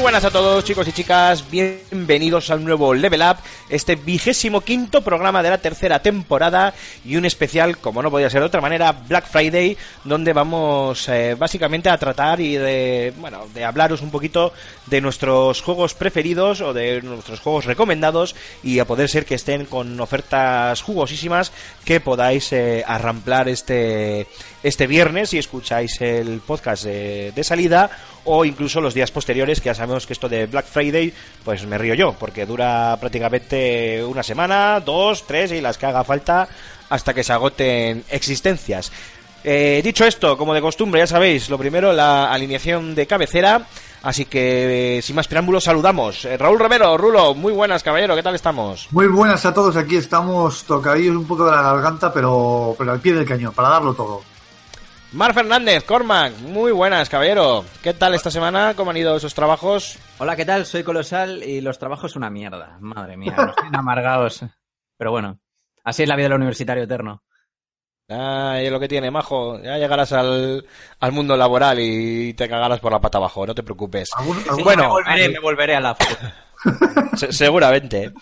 Buenas a todos chicos y chicas, bienvenidos al nuevo Level Up, este vigésimo quinto programa de la tercera temporada y un especial, como no podía ser de otra manera, Black Friday, donde vamos eh, básicamente a tratar y de, bueno, de hablaros un poquito de nuestros juegos preferidos o de nuestros juegos recomendados y a poder ser que estén con ofertas jugosísimas que podáis eh, arramplar este, este viernes si escucháis el podcast de salida o incluso los días posteriores, que ya sabemos que esto de Black Friday, pues me río yo, porque dura prácticamente una semana, dos, tres y las que haga falta hasta que se agoten existencias. Eh, dicho esto, como de costumbre, ya sabéis, lo primero, la alineación de cabecera. Así que, eh, sin más preámbulos, saludamos. Eh, Raúl Romero, Rulo, muy buenas, caballero, ¿qué tal estamos? Muy buenas a todos, aquí estamos tocadillos un poco de la garganta, pero, pero al pie del cañón, para darlo todo. Mar Fernández, Cormac, muy buenas, caballero. ¿Qué tal esta semana? ¿Cómo han ido esos trabajos? Hola, ¿qué tal? Soy Colosal y los trabajos una mierda. Madre mía, nos tienen amargados. Pero bueno, así es la vida del universitario eterno. Ay, es lo que tiene, majo. Ya llegarás al, al mundo laboral y te cagarás por la pata abajo, no te preocupes. ¿Algún- algún- Bueno, me volveré, me volveré a la seguramente.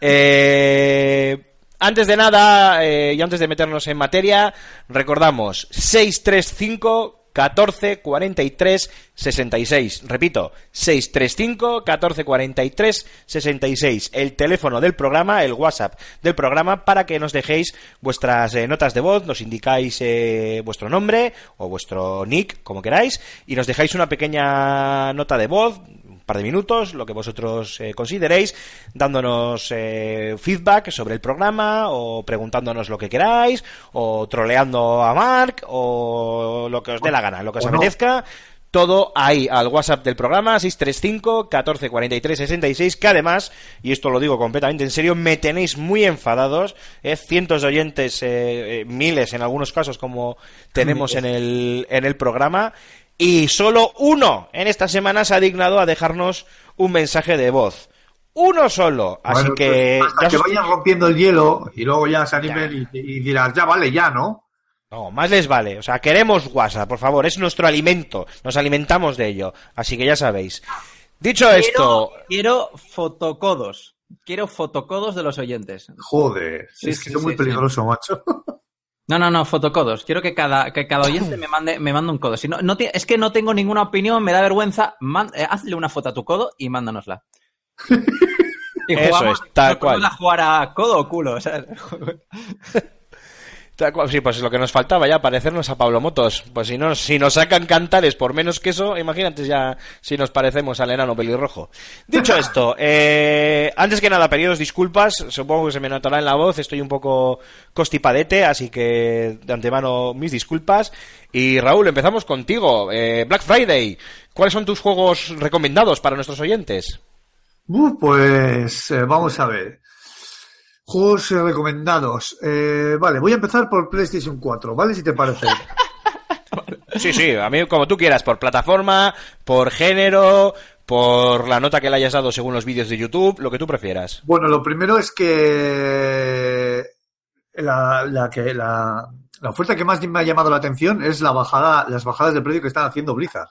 Eh, antes de nada, eh, y antes de meternos en materia, recordamos 635 14 43 66. Repito, 635 14 43 66. El teléfono del programa, el WhatsApp del programa, para que nos dejéis vuestras eh, notas de voz, nos indicáis eh, vuestro nombre o vuestro nick, como queráis, y nos dejáis una pequeña nota de voz, par de minutos, lo que vosotros eh, consideréis, dándonos eh, feedback sobre el programa o preguntándonos lo que queráis o troleando a Mark o lo que os dé la gana, lo que os no. apetezca. Todo ahí, al WhatsApp del programa, 635 14 43 66, que además, y esto lo digo completamente en serio, me tenéis muy enfadados, eh, cientos de oyentes, eh, eh, miles en algunos casos, como tenemos en el, en el programa, y solo uno en esta semana se ha dignado a dejarnos un mensaje de voz. Uno solo. Así Bueno, que. pues, hasta que os- vayan rompiendo el hielo y luego ya se animen y, y dirás, ya vale, ya, ¿no? No, más les vale. O sea, queremos WhatsApp, por favor. Es nuestro alimento. Nos alimentamos de ello. Así que ya sabéis. Dicho esto. Quiero, quiero fotocodos. Quiero fotocodos de los oyentes. Joder, Sí, es que sí, es muy sí, peligroso, macho. No, no, no, fotocodos. Quiero que cada, que cada oyente me mande, me mande un codo. Si no, no ti- es que no tengo ninguna opinión, me da vergüenza. Man- eh, hazle una foto a tu codo y mándanosla. Y Eso es, tal cual. a jugar a codo o culo, ¿sabes? Sí, pues lo que nos faltaba ya, parecernos a Pablo Motos. Pues si, no, si nos sacan cantares por menos que eso, imagínate ya si nos parecemos al enano pelirrojo. Dicho esto, eh, antes que nada, pediros disculpas. Supongo que se me notará en la voz. Estoy un poco costipadete, así que de antemano mis disculpas. Y Raúl, empezamos contigo. Eh, Black Friday. ¿Cuáles son tus juegos recomendados para nuestros oyentes? Uh, pues eh, vamos a ver. Juegos recomendados. Eh, vale, voy a empezar por PlayStation 4, ¿vale? Si te parece. Sí, sí, a mí como tú quieras, por plataforma, por género, por la nota que le hayas dado según los vídeos de YouTube, lo que tú prefieras. Bueno, lo primero es que la, la que la, la oferta que más me ha llamado la atención es la bajada, las bajadas de precio que están haciendo Blizzard,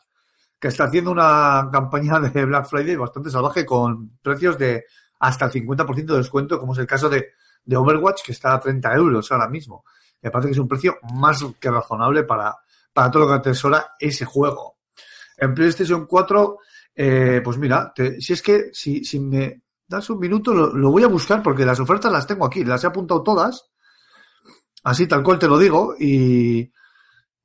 que está haciendo una campaña de Black Friday bastante salvaje con precios de hasta el 50% de descuento, como es el caso de, de Overwatch, que está a 30 euros ahora mismo. Me parece que es un precio más que razonable para, para todo lo que atesora ese juego. En PlayStation 4, eh, pues mira, te- si es que si, si me das un minuto, lo, lo voy a buscar porque las ofertas las tengo aquí, las he apuntado todas. Así tal cual te lo digo y...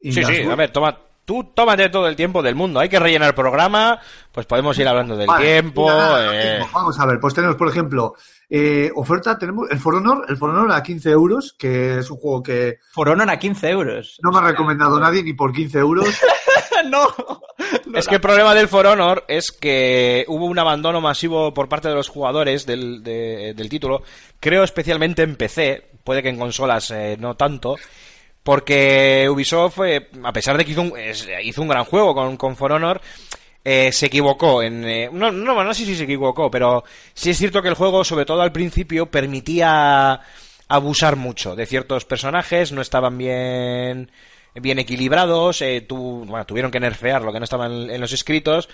y Sí, sí, voy- a ver, toma, tú tómate todo el tiempo del mundo. Hay que rellenar el programa, pues podemos ir hablando del Vale, tiempo. eh, tiempo. Vamos a ver, pues tenemos, por ejemplo, eh, oferta, tenemos el For Honor, el For Honor a 15 euros, que es un juego que For Honor a 15 euros. no me ha recomendado nadie ni por 15 euros. no. Es que el problema del For Honor es que hubo un abandono masivo por parte de los jugadores del, de- del título. Creo especialmente en PC, puede que en consolas eh, no tanto. Porque Ubisoft, eh, a pesar de que hizo un, hizo un gran juego con, con For Honor, eh, se equivocó en... eh, no, no, no sé si se equivocó, pero sí es cierto que el juego, sobre todo al principio, permitía abusar mucho de ciertos personajes, no estaban bien bien equilibrados, eh, tu- bueno, tuvieron que nerfear lo que no estaba en, en los escritos.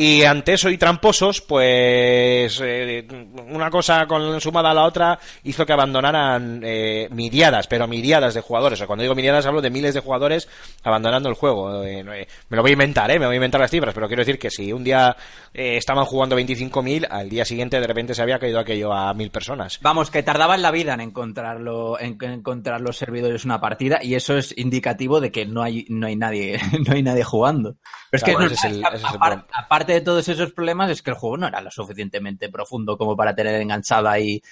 Y ante eso y tramposos, pues eh, una cosa con sumada a la otra hizo que abandonaran eh, miriadas, pero miriadas de jugadores. O sea, cuando digo miriadas hablo de miles de jugadores abandonando el juego. Eh, eh, me lo voy a inventar, ¿eh? Me voy a inventar las cifras, pero quiero decir que si un día estaban jugando 25.000, al día siguiente de repente se había caído aquello a mil personas. Vamos, que tardaban la vida en encontrarlo, en en encontrar los servidores una partida y eso es indicativo de que no hay, no hay nadie, no hay nadie jugando. Pero es que no- es el- ese de todos esos problemas es que el juego no era lo suficientemente profundo como para tener enganchada ahí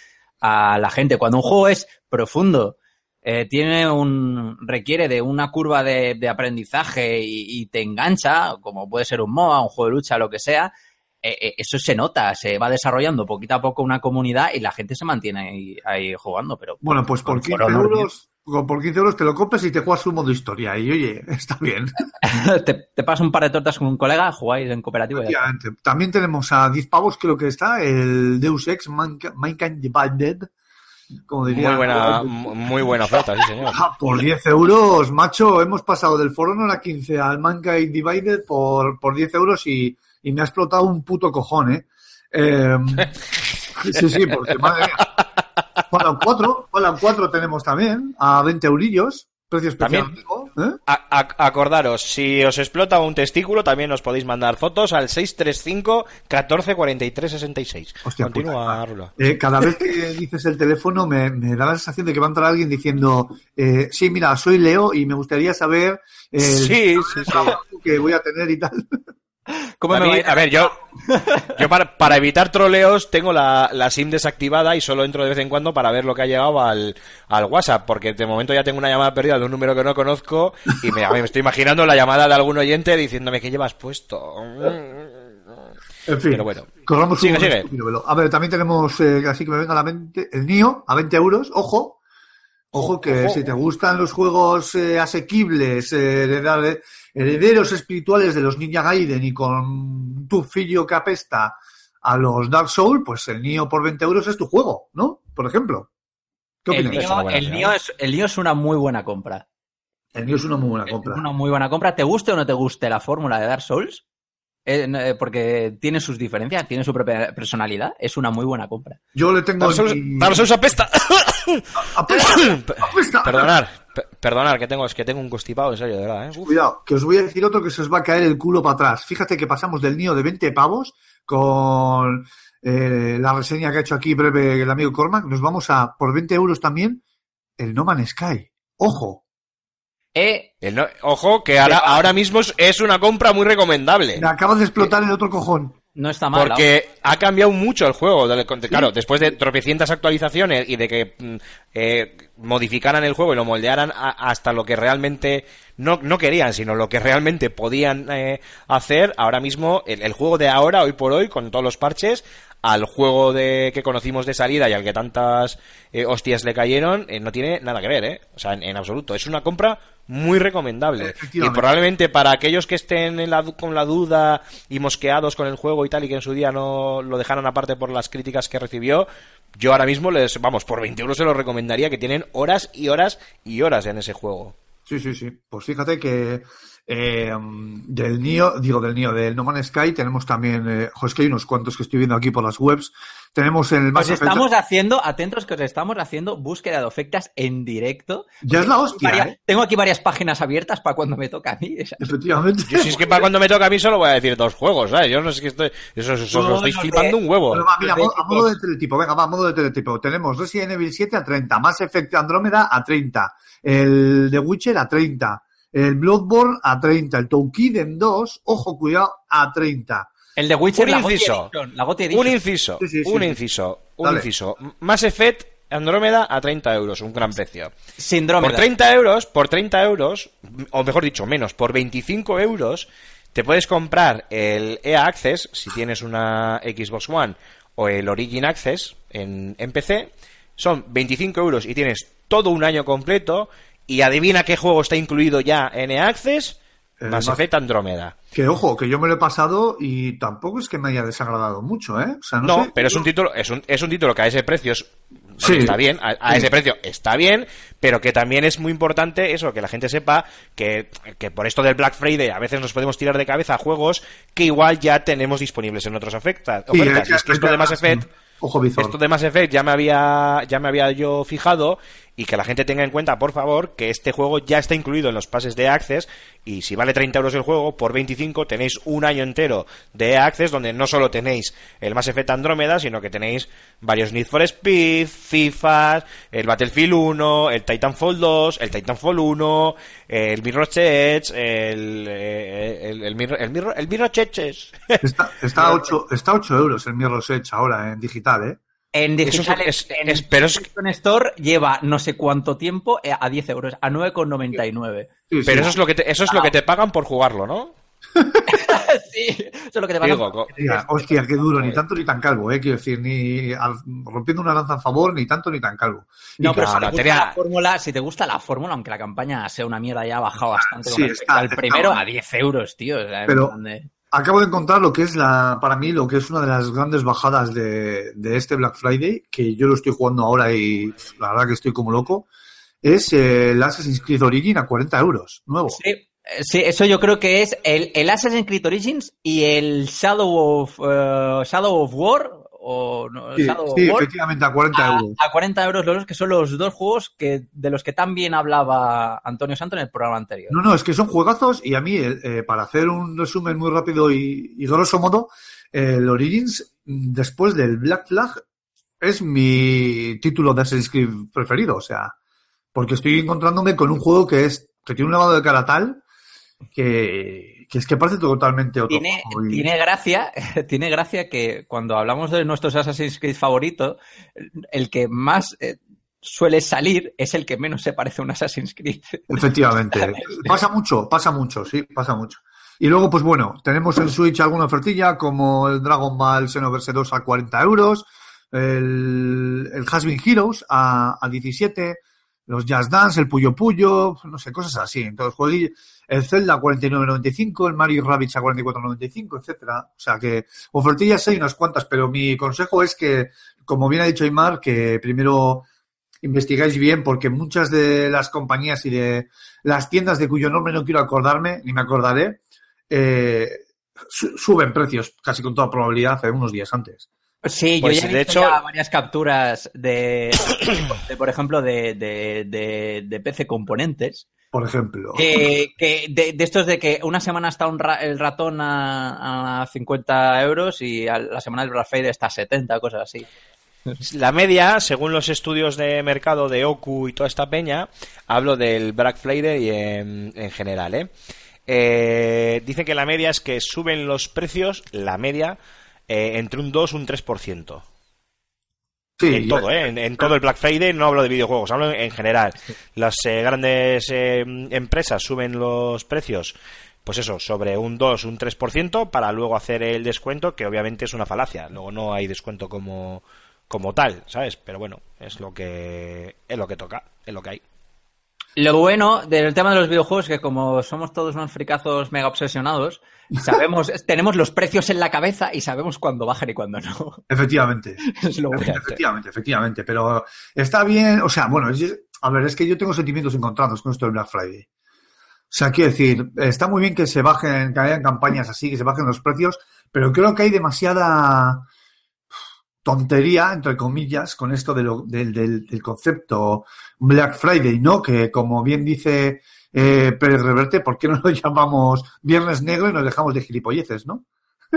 a la gente. Cuando un juego es profundo, eh, tiene un requiere de una curva de, de aprendizaje y, y te engancha, como puede ser un MOA, un juego de lucha, lo que sea, eh, eh, eso se nota, se va desarrollando poquito a poco una comunidad y la gente se mantiene ahí, ahí jugando, pero Bueno, pues por con 15 For Honor, euros, por 15 euros te lo compras y te juegas su modo historia. Y oye, está bien. te, te pasas un par de tortas con un colega, jugáis en cooperativo. También tenemos a 10 pavos, creo que está, el Deus Ex Mankind Divided. Como diría. Muy buena, muy buena oferta, sí señor. Ah, por 10 euros, macho, hemos pasado del For Honor a 15 al Mankind Divided por, por 10 euros y, y me ha explotado un puto cojón, ¿eh? Eh, sí, sí, porque madre mía. Fallout 4, Fallout 4 tenemos también a 20 eurillos, precio especial. También. ¿eh? A- a- acordaros, si os explota un testículo, también os podéis mandar fotos al 635 14 43 66. Hostia Continúa. Rula. Eh, cada vez que dices el teléfono me, me da la sensación de que va a entrar alguien diciendo, eh, sí, mira, soy Leo y me gustaría saber el Sí, sí, sí. trabajo que voy a tener y tal. ¿Cómo A, me mí- a ver, yo, yo para, para evitar troleos tengo la, la SIM desactivada y solo entro de vez en cuando para ver lo que ha llegado al, al WhatsApp, porque de momento ya tengo una llamada perdida de un número que no conozco y me, me estoy imaginando la llamada de algún oyente diciéndome que llevas puesto. En fin, Pero bueno. corramos Sigue, un sigue. A ver, también tenemos, eh, así que me venga a la mente, el NIO a 20 euros. Ojo, ojo que Ojo. si te gustan los juegos eh, asequibles, eh, herederos espirituales de los Ninja Gaiden y con tu fillo que apesta a los Dark Souls, pues el NIO por 20 euros es tu juego, ¿no? Por ejemplo. ¿Qué El opinas? Es una Nio, el. Nio es, el Nio es una muy buena compra. El NIO es una muy buena Es compra. una muy buena compra. ¿Te guste o no te guste la fórmula de Dark Souls? Eh, no, eh, porque tiene sus diferencias, tiene su propia personalidad. Es una muy buena compra. Yo le tengo... Dark Souls, mi- Dark Souls apesta. ¡Apesta! ¡Apesta! Perdonar, pe- perdonar, que tengo, es que tengo un constipado, en serio, de verdad, ¿eh? Cuidado, que os voy a decir otro que se os va a caer el culo para atrás. Fíjate que pasamos del NIO de 20 pavos con eh, la reseña que ha hecho aquí breve el amigo Cormac. Nos vamos a, por 20 euros también, el No Man's Sky. Ojo, Eh, El no- ojo, que ahora, ahora mismo es- una compra muy recomendable. me acabas de explotar el otro cojón. no está mal. Porque ha cambiado mucho el juego. Claro, después de tropecientas actualizaciones y de que mm, eh, modificaran el juego y lo moldearan a- hasta lo que realmente no, no querían, sino lo que realmente podían eh, hacer, ahora mismo, el, el juego de ahora, hoy por hoy, con todos los parches, al juego de que conocimos de salida y al que tantas eh, hostias le cayeron, eh, no tiene nada que ver, ¿eh? O sea, en, en absoluto. Es una compra muy recomendable. Y probablemente para aquellos que estén en la con la duda y mosqueados con el juego y tal, y que en su día no lo dejaran aparte por las críticas que recibió, yo ahora mismo les, vamos, por 20 euros se los recomendaría que tienen horas y horas y horas en ese juego. Sí, sí, sí. Pues fíjate que Eh, del NIO, digo del NIO, del No Man's Sky, tenemos también, eh, jo, es que hay unos cuantos que estoy viendo aquí por las webs. Tenemos el Mass Os estamos haciendo, atentos que os estamos haciendo búsqueda de ofertas en directo. Ya es la hostia, Varia- ¿eh? Tengo aquí varias páginas abiertas para cuando me toca a mí. Efectivamente. Yo si es que para cuando me toca a mí solo voy a decir dos juegos, ¿sabes? Yo no sé que estoy... Eso, eso, eso, No, lo estáis no, flipando un huevo. Va, mira, a modo, a Perfecto. modo de teletipo, venga, va, a modo de teletipo. Tenemos Resident Evil 7 a 30, Mass Effect Andrómeda a 30, el The Witcher a 30, el Bloodborne a 30, el Toukiden 2, ojo, cuidado, a 30. El de Witcher, Un la Gotti inciso. Edition, la Gotti Un inciso, Sí, sí, sí, un sí. inciso, un Dale. inciso. Mass Effect Andrómeda a 30 euros, un gran precio. Síndrome. Por 30 euros, por 30 euros, o mejor dicho, menos, por 25 euros, te puedes comprar el EA Access, si tienes una Xbox One, o el Origin Access en, en PC. Son 25 euros y tienes todo un año completo. Y adivina qué juego está incluido ya en EA Access. Mass- Effect Andrómeda. Que ojo, que yo me lo he pasado y tampoco es que me haya desagradado mucho, ¿eh? O sea, no, No, sé, pero es un título, es un, es un título que a ese precio es, bueno, Sí. está bien, a, a Sí. ese precio está bien, pero que también es muy importante eso, que la gente sepa que, que por esto del Black Friday a veces nos podemos tirar de cabeza a juegos que igual ya tenemos disponibles en otras ofertas. Sí, ofertas. es Y es que esto de Mass Effect, Ojo, esto de Mass Effect ya me había, ya me había yo fijado y que la gente tenga en cuenta, por favor, que este juego ya está incluido en los pases de Access y si vale 30 euros el juego, por 25 tenéis un año entero de Access donde no solo tenéis el Mass Effect Andrómeda, sino que tenéis varios Need for Speed, FIFA, el Battlefield 1, el Titanfall 2, el Titanfall 1, el Mirror's Edge, el, eh, el, el, Mirror- el, Mirror- el Mirror's Edge. Está, está, a 8, está a 8 euros el Mirror's Edge ahora en digital, ¿eh? En Eso es- digital, es- en es- pero es- Store lleva no sé cuánto tiempo eh, a 10 euros, a 9,99. Sí, Pero sí. eso es lo que te, eso es lo que te pagan por jugarlo, ¿no? sí, eso es lo que te van Digo, Hostia, qué duro, ni tanto ni tan calvo, ¿eh? Quiero decir, ni al- rompiendo una lanza a favor, ni tanto ni tan calvo. No, Y pero no, si te gusta la fórmula, si te gusta la fórmula, aunque la campaña sea una mierda, ya ha bajado bastante con Sí, está- está primero a 10 euros, tío. o sea, en Pero- Acabo de encontrar lo que es la, para mí, lo que es una de las grandes bajadas de, de este Black Friday, que yo lo estoy jugando ahora y la verdad que estoy como loco, es eh, el Assassin's Creed Origin a 40 euros, nuevo. Sí, eh, sí, eso yo creo que es el, el Assassin's Creed Origins y el Shadow of, eh, Shadow of War, o no, Sí, sí, efectivamente, a 40 a, euros. a 40 euros los que son los dos juegos que de los que tan bien hablaba Antonio Santo en el programa anterior. No, no, es que son juegazos y a mí, eh, eh, para hacer un resumen muy rápido y, y grosso modo, el Origins, mm, después del Black Flag, es mi título de Assassin's Creed preferido, o sea, porque estoy encontrándome con un juego que es que tiene un lavado de cara tal que, que es que parece totalmente otro Tiene, y- tiene gracia, tiene gracia que cuando hablamos de nuestros Assassin's Creed favoritos, el que más eh, suele salir es el que menos se parece a un Assassin's Creed. Efectivamente. pasa mucho, pasa mucho, sí, pasa mucho. Y luego, pues bueno, tenemos en Switch alguna ofertilla como el Dragon Ball Xenoverse 2 a 40 euros, el, el Has Been Heroes a, a 17, los Jazz Dance, el Puyo Puyo, no sé, cosas así. Entonces, jueguillo, el Zelda a 49.95, el Mario Rabbids a 44.95, etcétera. O sea que ofertillas hay unas cuantas, pero mi consejo es que, como bien ha dicho Aymar, que primero investigáis bien porque muchas de las compañías y de las tiendas de cuyo nombre no quiero acordarme, ni me acordaré, eh, su- suben precios casi con toda probabilidad hace unos días antes. Sí, Pues, yo ya he de visto hecho- ya varias capturas de, de, por ejemplo, de, de, de, de PC Componentes. Por ejemplo. Que, que de, de estos de que una semana está un ra- el ratón a, a 50 euros y a la semana del Black Friday está a 70, cosas así. La media, según los estudios de mercado de Oku y toda esta peña, hablo del Black Friday en, en general, ¿eh? Eh, Dice que la media es que suben los precios, la media, eh, entre un 2 y un 3%. Sí, en todo, ¿eh? En, en todo el Black Friday, no hablo de videojuegos, hablo en, en general. Las eh, grandes eh, empresas suben los precios, pues eso, sobre un 2, un 3%, para luego hacer el descuento, que obviamente es una falacia. Luego no hay descuento como, como tal, ¿sabes? Pero bueno, es lo que, es lo que toca, es lo que hay. Lo bueno del tema de los videojuegos es que como somos todos unos fricazos mega obsesionados, sabemos, tenemos los precios en la cabeza y sabemos cuándo bajan y cuándo no. Efectivamente. Es lo bueno. Efectivamente, efectivamente. Pero está bien, o sea, bueno, es- a ver, es que yo tengo sentimientos encontrados con esto del Black Friday. sea, quiero decir, está muy bien que se bajen, que hayan campañas así, que se bajen los precios, pero creo que hay demasiada tontería, entre comillas, con esto de lo- del, del- del concepto Black Friday, ¿no? Que como bien dice eh, Pérez Reverte, ¿por qué no lo llamamos Viernes Negro y nos dejamos de gilipolleces, ¿no?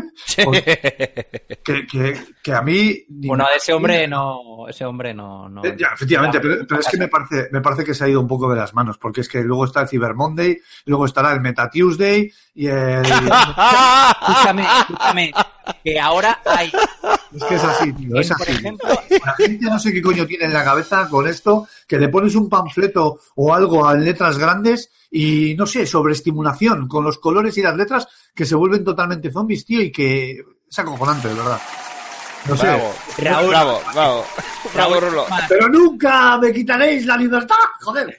Que, que, que a mí... Bueno, de ese hombre no, ese hombre no, no. Eh, ya, efectivamente, pero, pero es que me parece, me parece que se ha ido un poco de las manos, porque es que luego está el Cyber Monday, luego estará el Meta Tuesday y el... Escúchame, escúchame, que ahora hay, Es que es así, tío, es en, por así. ejemplo, La gente no sé qué coño tiene en la cabeza con esto, que le pones un panfleto o algo en letras grandes y, no sé, sobreestimulación con los colores y las letras que se vuelven totalmente zombies, tío, y que es acojonante, de verdad. No sé. Bravo, Raúl. bravo, bravo, bravo, Rulo. Pero nunca me quitaréis la libertad, joder.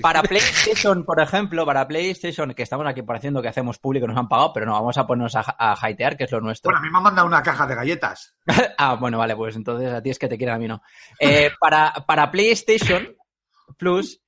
para PlayStation, por ejemplo, para PlayStation, que estamos aquí pareciendo que hacemos público, nos han pagado, pero no, vamos a ponernos a, a hatear, que es lo nuestro. Bueno, a mí me han mandado una caja de galletas. ah, bueno, vale, pues entonces a ti es que te quieren, a mí no. Eh, para, para PlayStation Plus,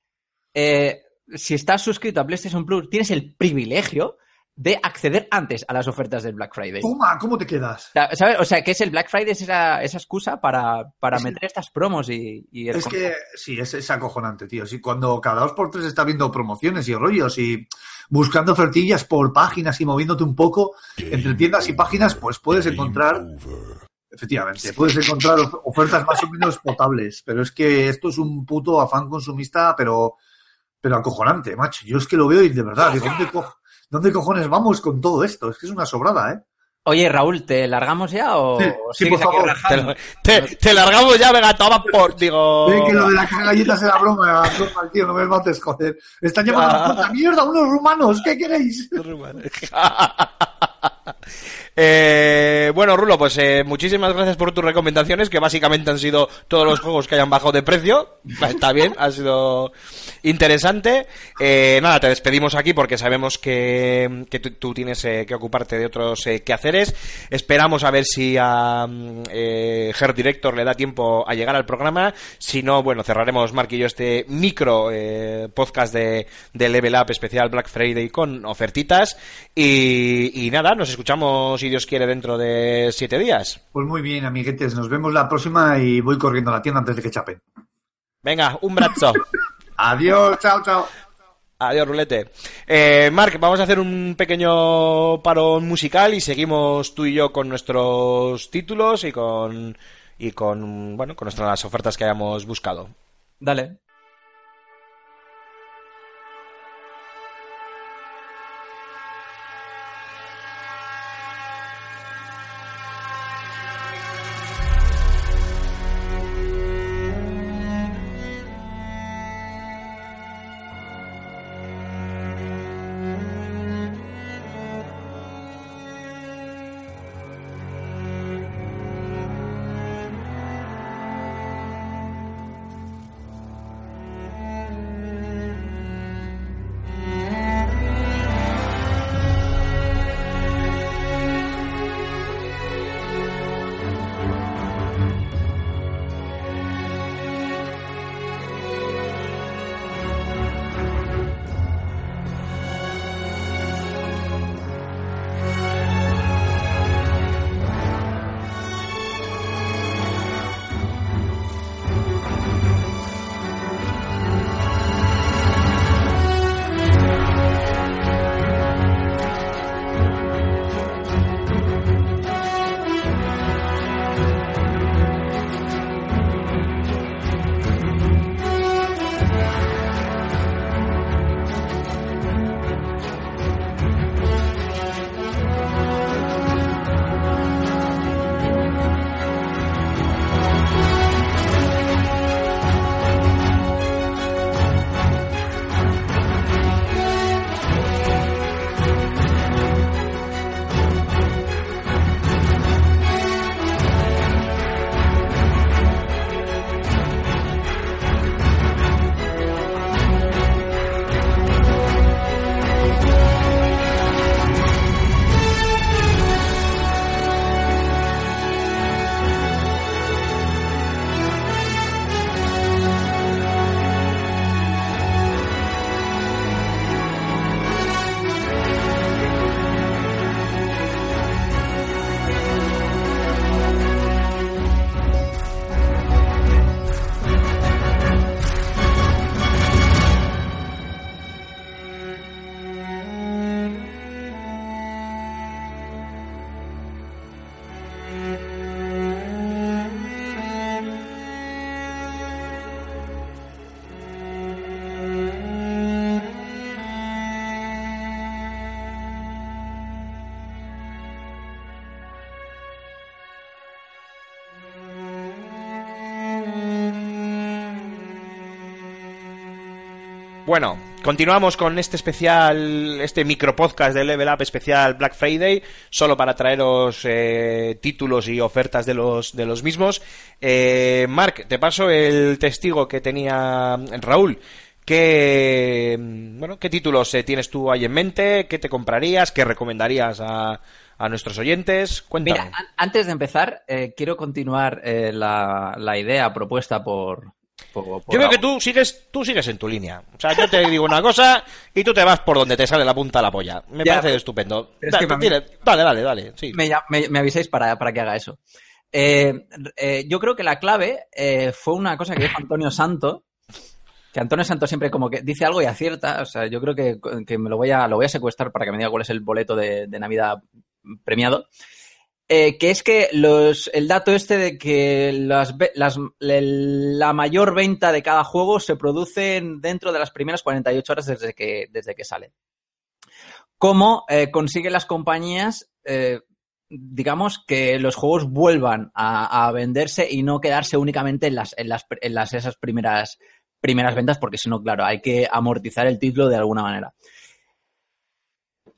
eh, si estás suscrito a PlayStation Plus, tienes el privilegio de acceder antes a las ofertas del Black Friday. Toma, ¿cómo te quedas? ¿Sabes? O sea, que es el Black Friday, es esa, esa excusa para, para Es- meter estas promos y, y el Es que sí, es, es acojonante, tío. Sí, cuando cada dos por tres está viendo promociones y rollos y buscando ofertillas por páginas y moviéndote un poco entre tiendas y páginas, pues puedes encontrar, efectivamente, puedes encontrar of- ofertas más o menos potables. Pero es que esto es un puto afán consumista, pero, pero acojonante, macho. Yo es que lo veo y de verdad, digo, ¿dónde, co- ¿dónde cojones vamos con todo esto? Es que es una sobrada, ¿eh? Oye, Raúl, ¿te largamos ya o Sí, sí, por favor. Te, te- te largamos ya, venga, toma por, digo... Ve que lo de la caja de galletas era broma, broma, tío, no me mates, joder. Están llamando a la puta mierda unos rumanos, ¿qué queréis? Eh, bueno, Rulo, pues eh, muchísimas gracias por tus recomendaciones, que básicamente han sido todos los juegos que hayan bajado de precio. Está bien, ha sido interesante. Eh, nada, te despedimos aquí porque sabemos que, que tú, tienes eh, que ocuparte de otros eh, quehaceres. Esperamos a ver si a mm, eh, Her Director le da tiempo a llegar al programa. Si no, bueno, cerraremos Mark y yo este micro podcast de, de Level Up especial Black Friday con ofertitas. Y nada, nos escuchamos, si Dios quiere, dentro de siete días. Pues muy bien, amiguetes, nos vemos la próxima y voy corriendo a la tienda antes de que chapen. Venga, un brazo. Adiós, chao, chao. Adiós, rulete. Eh, Mark, vamos a hacer un pequeño parón musical y seguimos tú y yo con nuestros títulos y con y con bueno con nuestras ofertas que hayamos buscado. Dale. Bueno, continuamos con este especial, este micropodcast de Level Up especial Black Friday, solo para traeros eh, títulos y ofertas de los, de los mismos. Eh, Mark, te paso el testigo que tenía Raúl. ¿Qué, bueno, ¿Qué títulos eh, tienes tú ahí en mente? ¿Qué te comprarías? ¿Qué recomendarías a, a nuestros oyentes? Cuéntame. Mira, an- antes de empezar, eh, quiero continuar eh, la, la idea propuesta por. Por- por Yo veo que tú sigues, tú sigues en tu línea. O sea, yo te digo una cosa y tú te vas por donde te sale la punta de la polla. Me Ya, parece estupendo. es Da- mí- dile- dale, dale, dale. Sí. me, me- me avisáis para, para que haga eso. Eh, eh, yo creo que la clave eh, fue una cosa que dijo Antonio Santo, que Antonio Santo siempre como que dice algo y acierta. O sea, yo creo que, que me lo voy a, lo voy a secuestrar para que me diga cuál es el boleto de, de Navidad premiado. Eh, que es que el dato este de que las, la mayor venta de cada juego se produce en- dentro de las primeras 48 horas desde que, desde que sale. ¿Cómo eh, consiguen las compañías, eh, digamos, que los juegos vuelvan a, venderse y no quedarse únicamente en las, en las, en las esas primeras, primeras ventas? Porque si no, claro, hay que amortizar el título de alguna manera.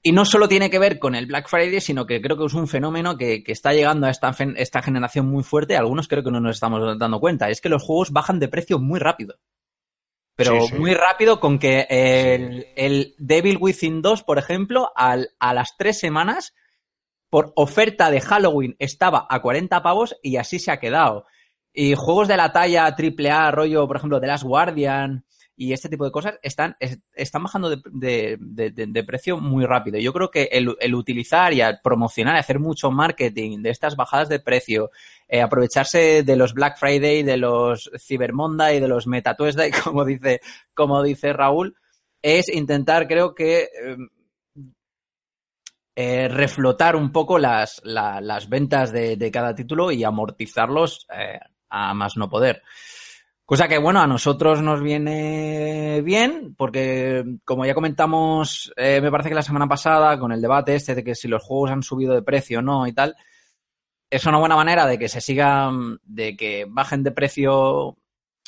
Y no solo tiene que ver con el Black Friday, sino que creo que es un fenómeno que, que está llegando a esta, esta generación muy fuerte. Algunos creo que no nos estamos dando cuenta. Es que los juegos bajan de precio muy rápido. Pero Sí, sí. muy rápido con que el, el Devil Within 2, por ejemplo, al- a las tres semanas, por oferta de Halloween, estaba a 40 pavos y así se ha quedado. Y juegos de la talla AAA, rollo, por ejemplo, The Last Guardian y este tipo de cosas, están, es- están bajando de, de- precio muy rápido. Yo creo que el, utilizar y promocionar hacer mucho marketing de estas bajadas de precio, eh, aprovecharse de los Black Friday, de los Cyber Monday, de los Meta Tuesday, como dice, como dice Raúl, es intentar, creo que, eh, eh, reflotar un poco las, la- las ventas de, de cada título y amortizarlos eh, a más no poder. Cosa que, bueno, a nosotros nos viene bien, porque como ya comentamos, eh, me parece que la semana pasada, con el debate este de que si los juegos han subido de precio o no y tal, es una buena manera de que se sigan, de que bajen de precio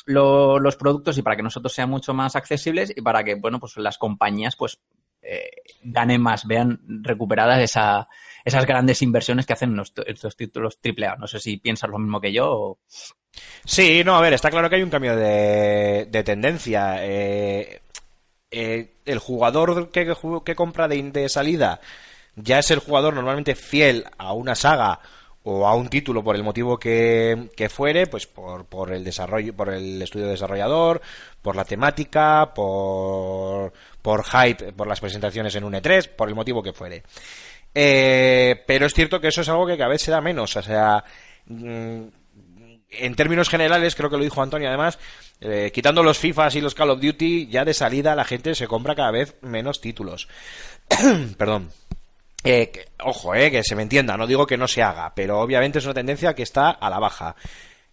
lo- los productos y para que nosotros sean mucho más accesibles y para que, bueno, pues las compañías, pues, eh, ganen más, vean recuperadas esa, esas grandes inversiones que hacen estos títulos AAA. No sé si piensas lo mismo que yo o... Sí, no, a ver, está claro que hay un cambio de, de tendencia. Eh, eh, el jugador que, que compra de, de salida ya es el jugador normalmente fiel a una saga o a un título por el motivo que, que fuere, pues por, por el desarrollo, por el estudio desarrollador, por la temática, por, por hype, por las presentaciones en un E3, por el motivo que fuere. Eh, pero es cierto que eso es algo que cada vez se da menos, o sea, mm, en términos generales, creo que lo dijo Antonio además, eh, quitando los FIFAs y los Call of Duty, ya de salida la gente se compra cada vez menos títulos. Perdón. Eh, que- ojo, eh, que se me entienda, no digo que no se haga, pero obviamente es una tendencia que está a la baja.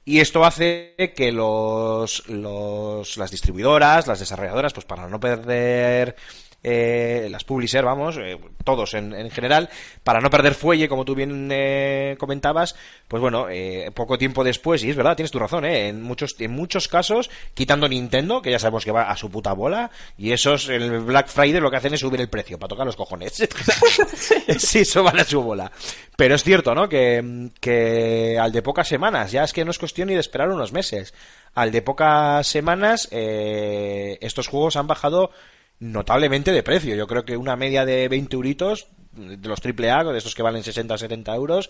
Y esto hace que los, los, las distribuidoras, las desarrolladoras, pues para no perder eh, las publisher, vamos, eh, todos en, en general, para no perder fuelle, como tú bien eh, comentabas, pues bueno, eh, poco tiempo después, y es verdad, tienes tu razón, eh, en muchos, en muchos casos, quitando Nintendo, que ya sabemos que va a su puta bola, y esos, el Black Friday lo que hacen es subir el precio, para tocar los cojones. sí, eso van a su bola. Pero es cierto, ¿no? Que, que al de pocas semanas, ya es que no es cuestión ni de esperar unos meses. Al de pocas semanas, eh, estos juegos han bajado notablemente de precio. Yo creo que una media de 20 euritos, de los AAA, de estos que valen 60 70 euros,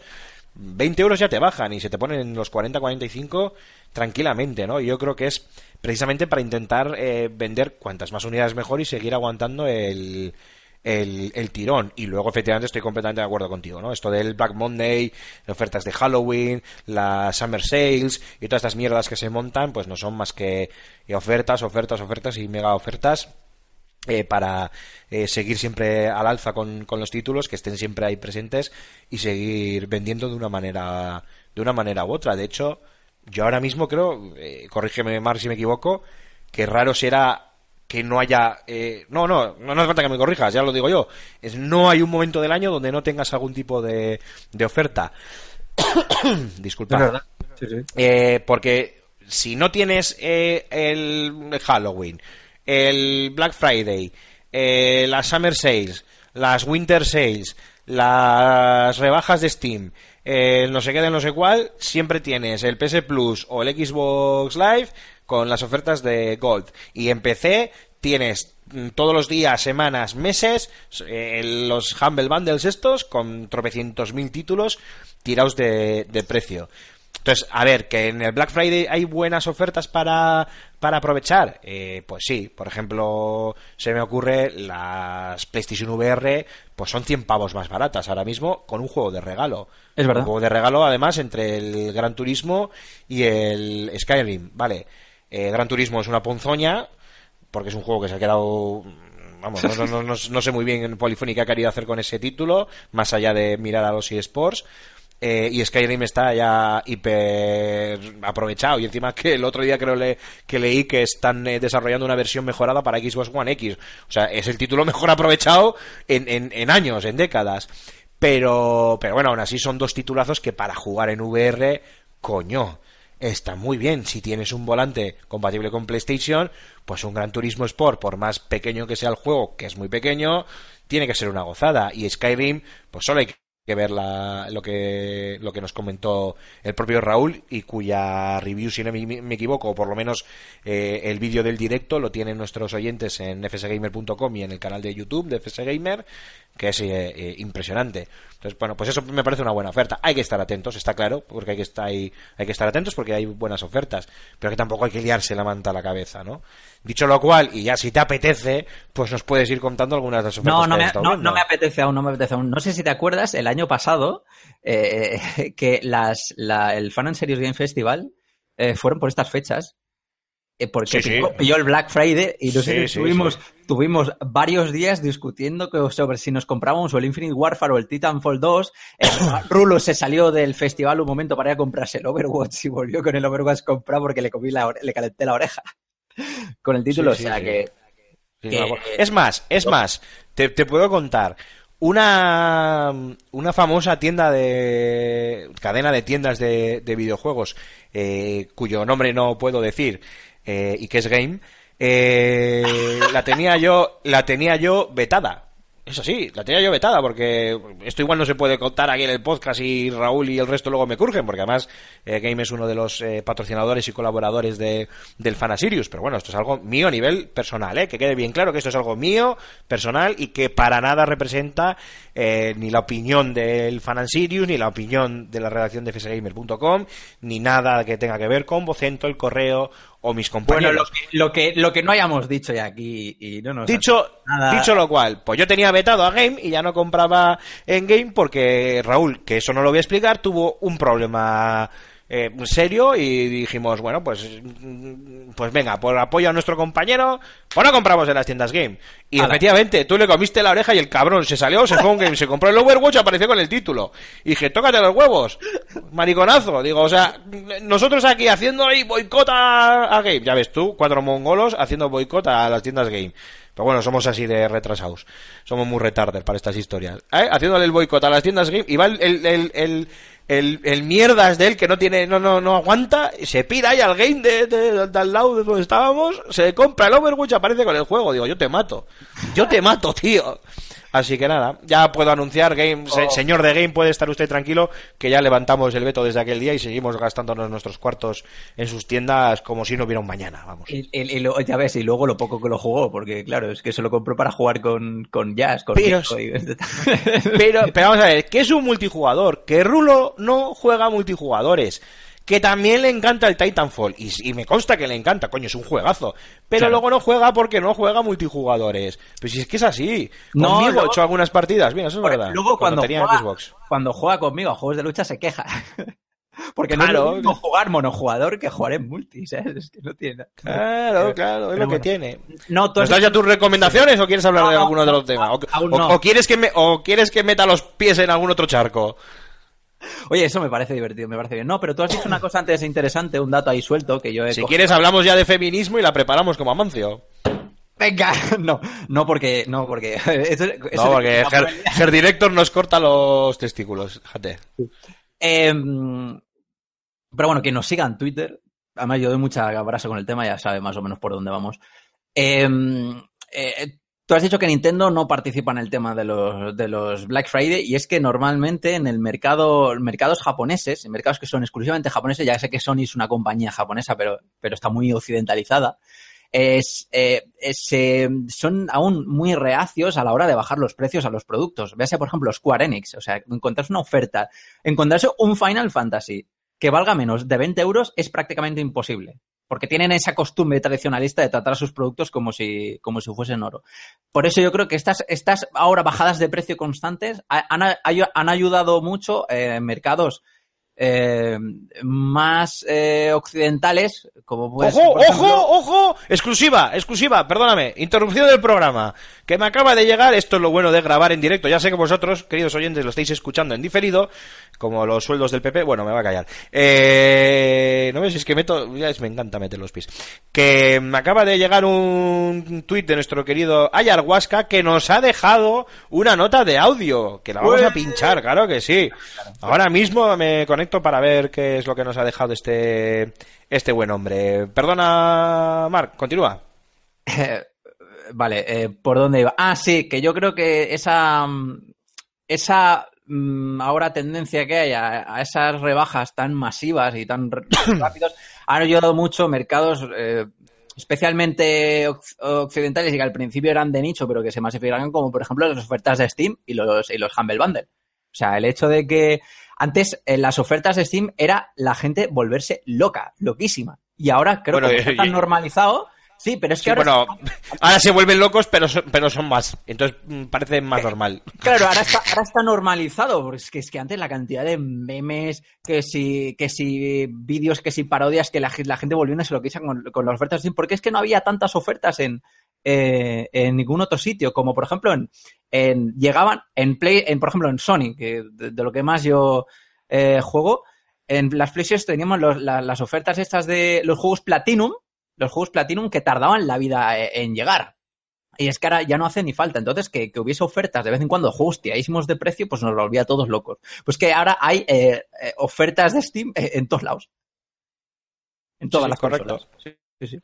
20 euros ya te bajan y se te ponen en los 40 45 tranquilamente, ¿no? Yo creo que es precisamente para intentar eh, vender cuantas más unidades mejor y seguir aguantando el, el, el tirón. Y luego, efectivamente, estoy completamente de acuerdo contigo, ¿no? Esto del Black Monday, ofertas de Halloween, las Summer Sales y todas estas mierdas que se montan, pues no son más que ofertas, ofertas, ofertas y mega ofertas eh, para eh, seguir siempre al alza con, con los títulos, que estén siempre ahí presentes y seguir vendiendo de una manera de una manera u otra. De hecho, yo ahora mismo creo, eh, corrígeme Mar si me equivoco, que raro será que no haya eh, no no no no hace falta que me corrijas ya lo digo yo es no hay un momento del año donde no tengas algún tipo de, de oferta disculpa Sí, sí. eh, porque si no tienes eh, el Halloween, el Black Friday, eh, las Summer Sales, las Winter Sales, las rebajas de Steam, el no sé qué no sé cuál, siempre tienes el PS Plus o el Xbox Live con las ofertas de Gold. Y en PC tienes mm, todos los días, semanas, meses, eh, los Humble Bundles estos con tropecientos mil títulos tirados de precio. Entonces, a ver, que en el Black Friday hay buenas ofertas para, para aprovechar. Eh, pues sí, por ejemplo, se me ocurre las PlayStation VR, pues son 100 pavos más baratas ahora mismo con un juego de regalo. Es verdad. Un juego de regalo, además, entre el Gran Turismo y el Skyrim. Vale, eh, Gran Turismo es una ponzoña, porque es un juego que se ha quedado. Vamos, no, no, no, no- sé muy bien en Polyphony qué ha querido hacer con ese título, más allá de mirar a los eSports. Eh, y Skyrim está ya hiper aprovechado. Y encima que el otro día creo que leí que están eh, desarrollando una versión mejorada para Xbox One X. O sea, es el título mejor aprovechado en, en- en años, en décadas. Pero, pero bueno, aún así son dos titulazos que para jugar en VR, coño, está muy bien. Si tienes un volante compatible con PlayStation, pues un Gran Turismo Sport, por más pequeño que sea el juego, que es muy pequeño, tiene que ser una gozada. Y Skyrim, pues solo hay que ver la- lo que lo que nos comentó el propio Raúl y cuya review si no me, me equivoco o por lo menos eh, el vídeo del directo lo tienen nuestros oyentes en fsgamer.com y en el canal de YouTube de FSGamer que es eh, eh, impresionante entonces bueno pues eso me parece una buena oferta hay que estar atentos está claro porque hay que estar ahí, hay que estar atentos porque hay buenas ofertas pero que tampoco hay que liarse la manta a la cabeza no dicho lo cual y ya si te apetece pues nos puedes ir contando algunas de las ofertas No, que no has me, no, no me apetece aún, no me apetece aún. No sé si te acuerdas, el año pasado, eh, que las, la- el Fan and Serious Game Festival eh, fueron por estas fechas. Eh, porque Sí, sí. pilló, pilló el Black Friday y Sí, tuvimos, tuvimos varios días discutiendo sobre si nos comprábamos o el Infinite Warfare o el Titanfall 2. Eh, Rulo se salió del festival un momento para ir a comprarse el Overwatch y volvió con el Overwatch comprado porque le comí la le calenté la oreja con el título. O sea que Es más, es más, te, te puedo contar. Una, una famosa tienda de. cadena de tiendas de, de videojuegos, eh, cuyo nombre no puedo decir, eh, y que es Game, eh, la tenía yo, la tenía yo vetada. Eso sí, la tenía yo vetada porque esto igual no se puede contar aquí en el podcast y Raúl y el resto luego me curgen, porque además eh, Game es uno de los eh, patrocinadores y colaboradores de, del Fanasirius. Pero bueno, esto es algo mío a nivel personal, ¿eh? que quede bien claro que esto es algo mío, personal y que para nada representa eh, ni la opinión del Fanasirius, ni la opinión de la redacción de fsgamer.com, ni nada que tenga que ver con Vocento, el correo o mis Bueno, compañeros. lo que, lo que, lo que no hayamos dicho ya aquí y no nos Dicho, nada. dicho lo cual, pues yo tenía vetado a Game y ya no compraba en Game porque Raúl, que eso no lo voy a explicar, tuvo un problema eh, serio y dijimos, bueno, pues pues venga, por apoyo a nuestro compañero, pues no compramos en las tiendas Game. Y efectivamente, tú le comiste la oreja y el cabrón se salió, se fue a un Game, se compró el Overwatch y apareció con el título. Y dije, tócate los huevos, mariconazo. Digo, o sea, nosotros aquí haciendo ahí boicot a, a Game. Ya ves tú, cuatro mongolos haciendo boicot a las tiendas Game. Pero bueno, somos así de retrasados. Somos muy retarder para estas historias. ¿Eh? Haciéndole el boicot a las tiendas Game. Y va el, el, el, el, el- el mierdas de él que no tiene, no, no, no aguanta. Se pira ahí al game de, de- de al lado de donde estábamos. Se compra el Overwatch, aparece con el juego. Digo, yo te mato. Yo te mato, tío. Así que nada, ya puedo anunciar, Game, se- señor de Game, puede estar usted tranquilo, que ya levantamos el veto desde aquel día y seguimos gastándonos nuestros cuartos en sus tiendas como si no hubiera un mañana, vamos. Ya ves, y luego lo poco que lo jugó, porque claro, es que se lo compró para jugar con, con Jazz, con Pero- y- Pero, pero vamos a ver, que es un multijugador, que Rulo no juega multijugadores, que también le encanta el Titanfall, y, y me consta que le encanta, coño, es un juegazo, pero Claro. luego no juega porque no juega multijugadores. Pues si es que es así, No, conmigo luego- he hecho algunas partidas, mira, eso es verdad. Luego cuando, tenía juega, Xbox. cuando juega conmigo a juegos de lucha se queja. Porque no es lo mismo jugar monojugador que jugar en multi, ¿sabes? Es que no tiene nada. Claro, claro, es lo que tiene. No, ¿Nos das ya tus recomendaciones o quieres hablar No, de no, alguno de no, los temas? O, o quieres que me, o quieres que meta los pies en algún otro charco? Oye, eso me parece divertido, me parece bien. No, pero tú has dicho una cosa antes interesante, un dato ahí suelto que yo he Si cogido. quieres hablamos ya de feminismo y la preparamos como Amancio. Venga, no, no porque, no porque. eso- eso- No, porque Ger, Ger Director nos corta los testículos, fíjate. Eh, pero bueno, que nos siga en Twitter. Además, yo doy mucha abrazo con el tema, ya sabe más o menos por dónde vamos. Eh, eh, tú has dicho que Nintendo no participa en el tema de los, Black Friday y es que normalmente en el mercado, mercados japoneses, en mercados que son exclusivamente japoneses, ya sé que Sony es una compañía japonesa, pero, pero está muy occidentalizada, es, eh, eh, son aún muy reacios a la hora de bajar los precios a los productos. Véase, por ejemplo, Square Enix. O sea, encontrarse una oferta, encontrarse un Final Fantasy que valga menos de 20 euros es prácticamente imposible. Porque tienen esa costumbre tradicionalista de tratar a sus productos como si, como si fuesen oro. Por eso yo creo que estas, estas ahora bajadas de precio constantes ha- han, han ayudado mucho eh, en mercados eh, más eh, occidentales, como puede ser, ¡Ojo, por ejemplo- ojo, ojo! Exclusiva, exclusiva, perdóname. Interrupción del programa. Que me acaba de llegar, esto es lo bueno de grabar en directo. Ya sé que vosotros, queridos oyentes, lo estáis escuchando en diferido, como los sueldos del PP. Bueno, me va a callar. Eh, no ves, es que meto, ya es, me encanta meter los pies. Que me acaba de llegar un tuit de nuestro querido Ayarhuasca que nos ha dejado una nota de audio. Que la vamos a pinchar, claro que sí. Ahora mismo me conecto para ver qué es lo que nos ha dejado este, este buen hombre. Perdona, Marc, continúa. Vale, eh, ¿por dónde iba? Ah, sí, que yo creo que esa, mm, esa mm, ahora tendencia que hay a, a esas rebajas tan masivas y tan rápidos han ayudado mucho mercados eh, especialmente oc- occidentales y que al principio eran de nicho, pero que se masificaron como por ejemplo las ofertas de Steam y los, y los Humble Bundle. O sea, el hecho de que antes en las ofertas de Steam era la gente volverse loca, loquísima. Y ahora creo Bueno, que está tan normalizado. Sí, pero es que Sí, ahora bueno, ahora se vuelven locos, pero son, pero son más. Entonces mm, parece más normal. Claro, ahora está, ahora está normalizado, porque es que, es que antes la cantidad de memes, que si, que si vídeos, que si parodias, que la, la gente volviéndose loquísima con, con las ofertas de Steam, porque es que no había tantas ofertas en, eh, en ningún otro sitio, como por ejemplo en, en llegaban en Play, en por ejemplo en Sony, que de, de lo que más yo eh, juego, en las PlayStation teníamos los- la- las ofertas estas de los juegos Platinum, los juegos Platinum que tardaban la vida eh, en llegar. Y es que ahora ya no hace ni falta. Entonces, que, que hubiese ofertas de vez en cuando, juegos tiradísimos de precio, pues nos lo volvía a todos locos. Pues que ahora hay eh, ofertas de Steam en todos lados. En todas Sí, las sí, sí.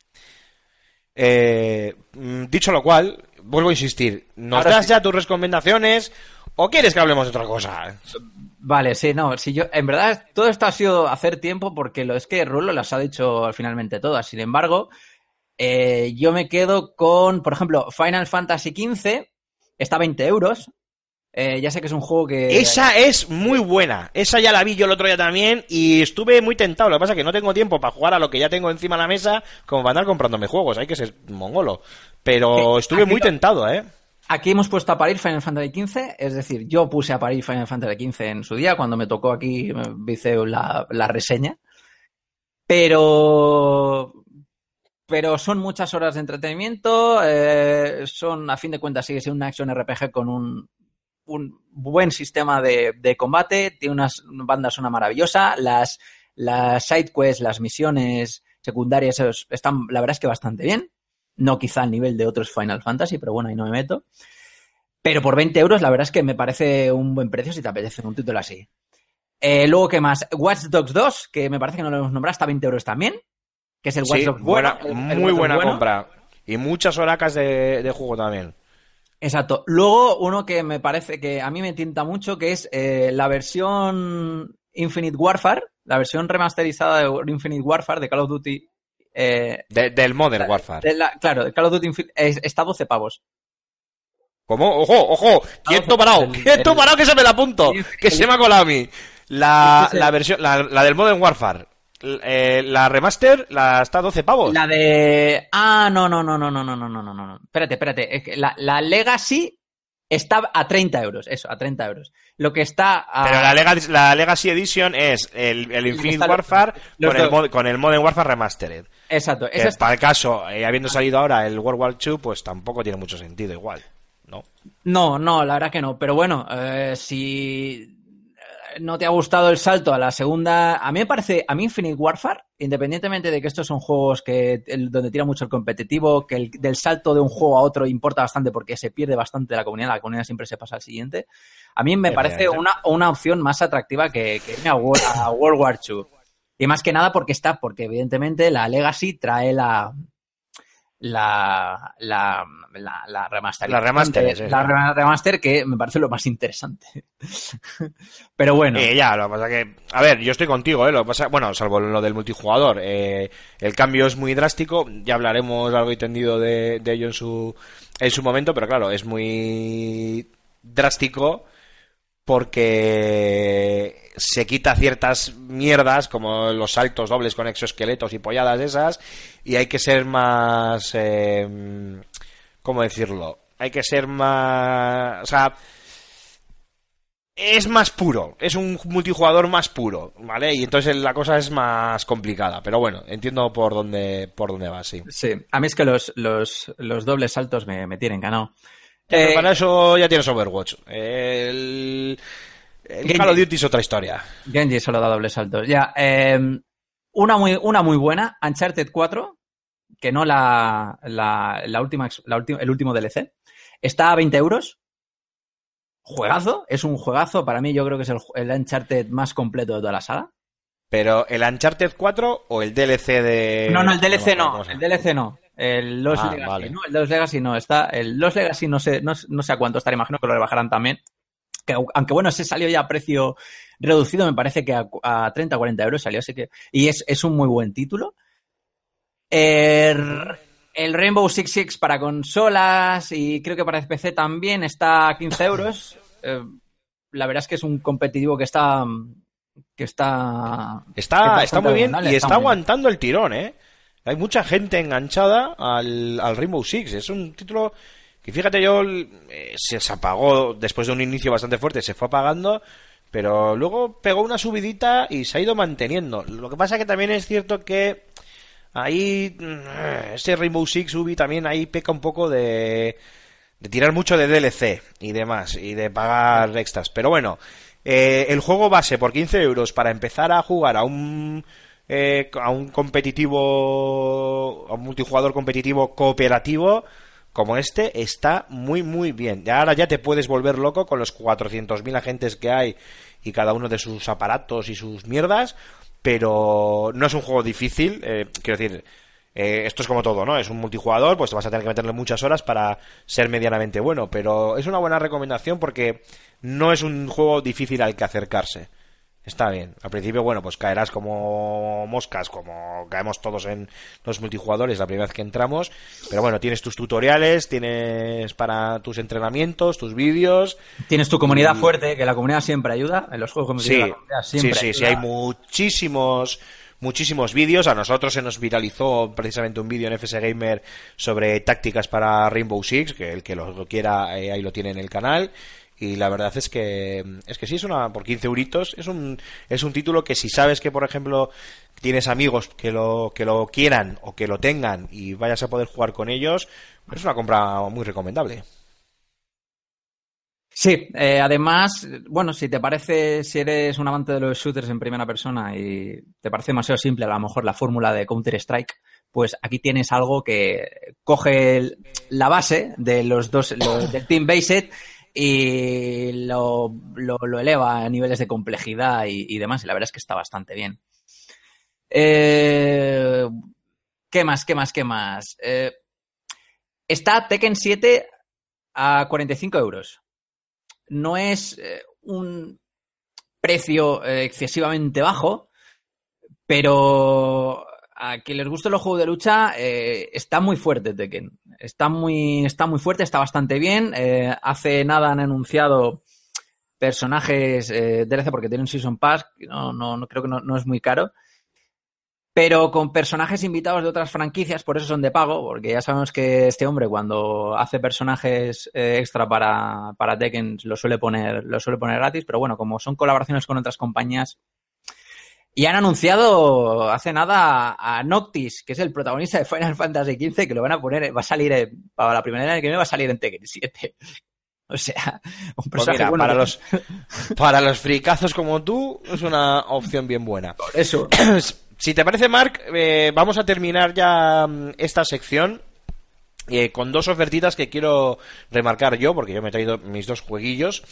Eh, mm, dicho lo cual, vuelvo a insistir. ¿Nos Ahora das sí. ya tus recomendaciones o quieres que hablemos de otra cosa? Vale, sí, no, si yo, en verdad todo esto ha sido hacer tiempo porque lo es que Rulo las ha dicho finalmente todas. Sin embargo, eh, yo me quedo con, por ejemplo, Final Fantasy XV, está a 20 euros. Eh, ya sé que es un juego que... Esa es muy buena. Esa ya la vi yo el otro día también y estuve muy tentado. Lo que pasa es que no tengo tiempo para jugar a lo que ya tengo encima de la mesa como para andar comprándome juegos. Hay que ser mongolo. Pero Sí, estuve muy tentado, ¿eh? Aquí hemos puesto a parir Final Fantasy XV, es decir, yo puse a parir Final Fantasy XV en su día, cuando me tocó aquí, me hice la, la reseña. Pero. Pero son muchas horas de entretenimiento, eh, son, a fin de cuentas, sigue siendo una action RPG con un, un buen sistema de, de combate, tiene unas bandas sonora maravillosa, las, las side quests, las misiones secundarias están, la verdad es que bastante bien. No quizá al nivel de otros Final Fantasy, pero bueno, ahí no me meto. Pero por 20 euros, la verdad es que me parece un buen precio si te apetece un título así. Eh, luego, ¿qué más? Watch Dogs 2, que me parece que no lo hemos nombrado, está a 20 euros también. Que es el Watch Sí, Dogs buena, bueno, el- el muy Watch buena bueno. compra. Y muchas horacas de, de juego también. Exacto. Luego, uno que me parece que a mí me tinta mucho, que es eh, la versión Infinite Warfare, la versión remasterizada de Infinite Warfare de Call of Duty. eh, De- del Modern Warfare. de la- claro, Call of Duty está a 12 pavos. ¿Cómo? ¡Ojo, ojo! ¡Quieto parado! ¡Quieto parado que se me la apunto! Que se me ha colado a mí. La, Este la versión, la, la del Modern Warfare. Eh, la remaster, la está a 12 pavos. La de. Ah, no, no, no, no, no, no, no, no, no, no. Espérate, espérate. Es que la, la Legacy está a 30 euros. Eso, a 30 euros. Lo que está a. Pero la Legacy, la Legacy Edition es el, el Infinite Warfare los con el, mod- con el Modern Warfare Remastered. Exacto. Que Esa está- para el caso, eh, habiendo salido ahora el World War II, pues tampoco tiene mucho sentido igual. ¿No? No, no, la verdad que no. Pero bueno, eh, si eh, no te ha gustado el salto a la segunda. A mí me parece. A mí Infinite Warfare, independientemente de que estos son juegos que donde tira mucho el competitivo, que el, del salto de un juego a otro importa bastante porque se pierde bastante la comunidad. La comunidad siempre se pasa al siguiente. A mí me parece Efectivamente. una, una opción más atractiva que, que irme a, World, a World War II. Y más que nada porque está, porque evidentemente la Legacy trae la, la, la, la, la remaster. La remaster, sí, La remaster que me parece lo más interesante. Pero bueno. Eh, ya, lo que pasa que... A ver, yo estoy contigo, ¿eh? Lo que pasa... Bueno, salvo lo del multijugador. eh, el cambio es muy drástico. Ya hablaremos largo y tendido de, de ello en su, en su momento, pero claro, es muy drástico porque se quita ciertas mierdas como los saltos dobles con exoesqueletos y polladas esas y hay que ser más... eh, ¿Cómo decirlo? Hay que ser más... O sea, es más puro, es un multijugador más puro, ¿vale? Y entonces la cosa es más complicada, pero bueno, entiendo por dónde por dónde va, sí. Sí, a mí es que los, los, los dobles saltos me, me tienen ganado. Pero Eh, para eso ya tienes Overwatch. El, el Genji. Call of Duty es otra historia. Genji solo da dobles saltos. Ya, eh, una, muy, una muy buena, Uncharted 4, que no la, la, la última, la última, el último DLC. Está a 20 euros. Juegazo, es un juegazo. Para mí, yo creo que es el, el Uncharted más completo de toda la saga. Pero el Uncharted 4 o el DLC de No, no, el DLC no. El. DLC no. El Los Ah, Legacy vale. no. El Los Legacy no. Está, el Los Legacy no sé, no, no sé a cuánto estará. Imagino que lo rebajarán también. Que, au- aunque bueno, ese salió ya a precio reducido, me parece que a, cu- a 30 o 40 euros salió, así que. Y es, es un muy buen título. El, el Rainbow Six Six para consolas y creo que para PC también está a 15 euros. Eh, la verdad es que es un competitivo que está. que está. que Está, está muy bien y está está muy bien. aguantando el tirón, ¿eh? Hay mucha gente enganchada al, Rainbow Six. Es un título que, fíjate, yo eh, se, se apagó después de un inicio bastante fuerte, se fue apagando, pero luego pegó una subidita y se ha ido manteniendo. Lo que pasa que también es cierto que ahí mm, ese Rainbow Six Ubi también ahí peca un poco de, de tirar mucho de DLC y demás y de pagar extras. Pero bueno, eh, el juego base por 15 euros para empezar a jugar a un eh, a un competitivo a un multijugador competitivo cooperativo como este está muy muy bien. Ahora ya te puedes volver loco con los 400.000 agentes que hay y cada uno de sus aparatos y sus mierdas, pero no es un juego difícil, eh, quiero decir, eh, esto es como todo, ¿no? Es un multijugador, pues te vas a tener que meterle muchas horas para ser medianamente bueno, pero es una buena recomendación porque no es un juego difícil al que acercarse. Está bien. Al principio, bueno, pues caerás como moscas, como caemos todos en los multijugadores la primera vez que entramos. Pero bueno, tienes tus tutoriales, tienes para tus entrenamientos, tus vídeos. Tienes tu comunidad Y- fuerte, que la comunidad siempre ayuda. En los juegos Sí, la comunidad sí, siempre sí, sí, hay muchísimos muchísimos vídeos. A nosotros se nos viralizó precisamente un vídeo en FS Gamer sobre tácticas para Rainbow Six, que el que lo, lo quiera eh, ahí lo tiene en el canal. Y la verdad es que es que sí es una por 15 euritos es un es un título que si sabes que por ejemplo tienes amigos que lo que lo quieran o que lo tengan y vayas a poder jugar con ellos, es una compra muy recomendable. Sí, eh, además, bueno, si te parece, si eres un amante de los shooters en primera persona y te parece demasiado simple a lo mejor la fórmula de Counter-Strike, pues aquí tienes algo que coge la base de los dos, del Team Based y lo, lo- eleva a niveles de complejidad y, y demás, y la verdad es que está bastante bien. Eh, ¿Qué más? ¿Qué más? ¿Qué más? Eh, está Tekken 7 a 45 euros no es eh, un precio excesivamente bajo, pero a quien les guste los juegos de lucha eh, está muy fuerte Tekken. Está muy, está muy fuerte, está bastante bien. Eh, hace nada han anunciado personajes eh, DLC porque tienen Season Pass, no, no, no creo que no, no es muy caro. Pero con personajes invitados de otras franquicias, por eso son de pago, porque ya sabemos que este hombre cuando hace personajes eh, extra para, para Tekken lo suele poner, lo suele poner gratis, pero bueno, como son colaboraciones con otras compañías. Y han anunciado hace nada a, Noctis, que es el protagonista de Final Fantasy XV, que lo van a poner, va a salir, eh, para la primera vez que viene va a salir en Tekken 7. O sea, un Pues personaje mira, bueno, para los para los fricazos como tú es una opción bien buena. por eso. Si te parece, Mark, eh, vamos a terminar ya mm, esta sección eh, con dos ofertitas que quiero remarcar yo, porque yo me he traído mis dos jueguillos.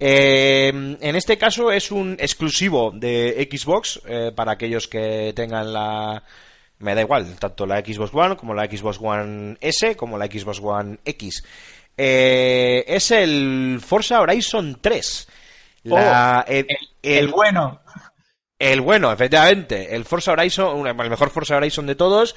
Eh, en este caso es un exclusivo de Xbox, eh, para aquellos que tengan la, me da igual, tanto la Xbox One como la Xbox One S como la Xbox One X. Eh, es el Forza Horizon 3. La- el, El bueno. el bueno, efectivamente, el Forza Horizon, el mejor Forza Horizon de todos,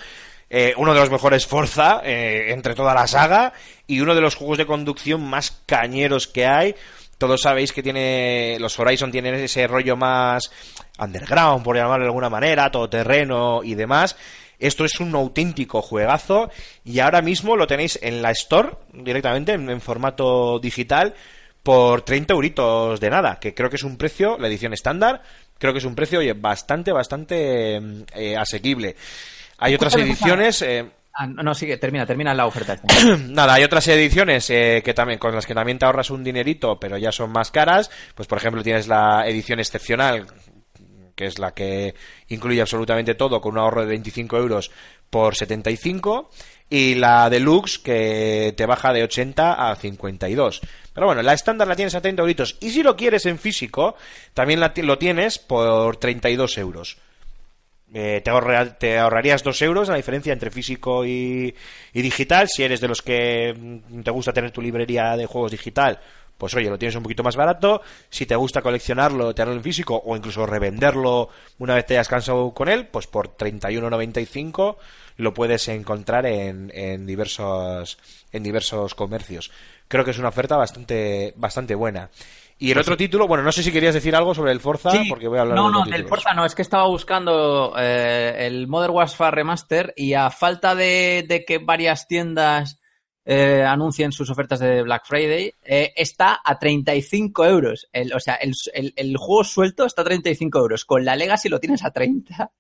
eh, uno de los mejores Forza eh, entre toda la saga y uno de los juegos de conducción más cañeros que hay. Todos sabéis que tiene los Horizon tienen ese rollo más underground, por llamarlo de alguna manera, todoterreno y demás. Esto es un auténtico juegazo y ahora mismo lo tenéis en la Store directamente en, formato digital por 30 euritos de nada, que creo que es un precio, la edición estándar, creo que es un precio oye, bastante, bastante mm, eh, asequible. Hay otras ediciones, eh, Ah, no, sigue, termina, termina la oferta. nada, hay otras ediciones eh, que también con las que también te ahorras un dinerito, pero ya son más caras. Pues por ejemplo tienes la edición excepcional, que es la que incluye absolutamente todo, con un ahorro de 25 euros por 75, y la deluxe que te baja de 80 a 52. Pero bueno, la estándar la tienes a 30 euritos, y si lo quieres en físico, también la lo tienes por 32 euros. Eh, te, ahorra- te ahorrarías 2 euros la diferencia entre físico y, y digital. Si eres de los que mm, te gusta tener tu librería de juegos digital, pues oye, lo tienes un poquito más barato. Si te gusta coleccionarlo, tenerlo en físico o incluso revenderlo una vez te hayas cansado con él, pues por 31,95 lo puedes encontrar en, en diversos en diversos comercios. Creo que es una oferta bastante bastante buena. Y el otro título, bueno, no sé si querías decir algo sobre el Forza, Sí, porque voy a hablar no, de no, otros del. Forza no, es que estaba buscando eh, el Modern Warfare Remaster y a falta de, de que varias tiendas eh, anuncien sus ofertas de Black Friday, eh, está a 35 euros. El, o sea, el, el- el juego suelto está a 35 euros. Con la Legacy lo tienes a 30.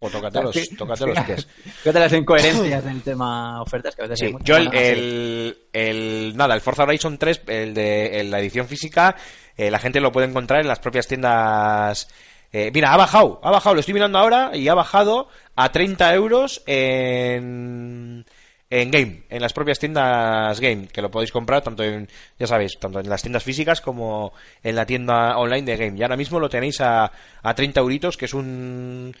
O tócatelos, Sí. tócatelos, que es. Fíjate las incoherencias del tema ofertas que a veces Sí, hay muchas. yo el, el, el- nada, el Forza Horizon 3, el de en la edición física, eh, la gente lo puede encontrar en las propias tiendas. eh, mira, ha bajado, ha bajado, lo estoy mirando ahora y ha bajado a 30 euros en, en Game, en las propias tiendas Game, que lo podéis comprar tanto en, ya sabéis, tanto en las tiendas físicas como en la tienda online de Game. Y ahora mismo lo tenéis a, a 30 euritos, que es un,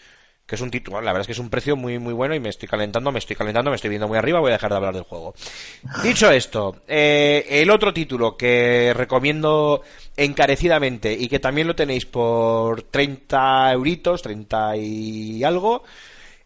que es un título, la verdad es que es un precio muy muy bueno y me estoy calentando, me estoy calentando, me estoy viendo muy arriba, voy a dejar de hablar del juego. Dicho esto, eh, el otro título que recomiendo encarecidamente y que también lo tenéis por 30 euritos, 30 y algo,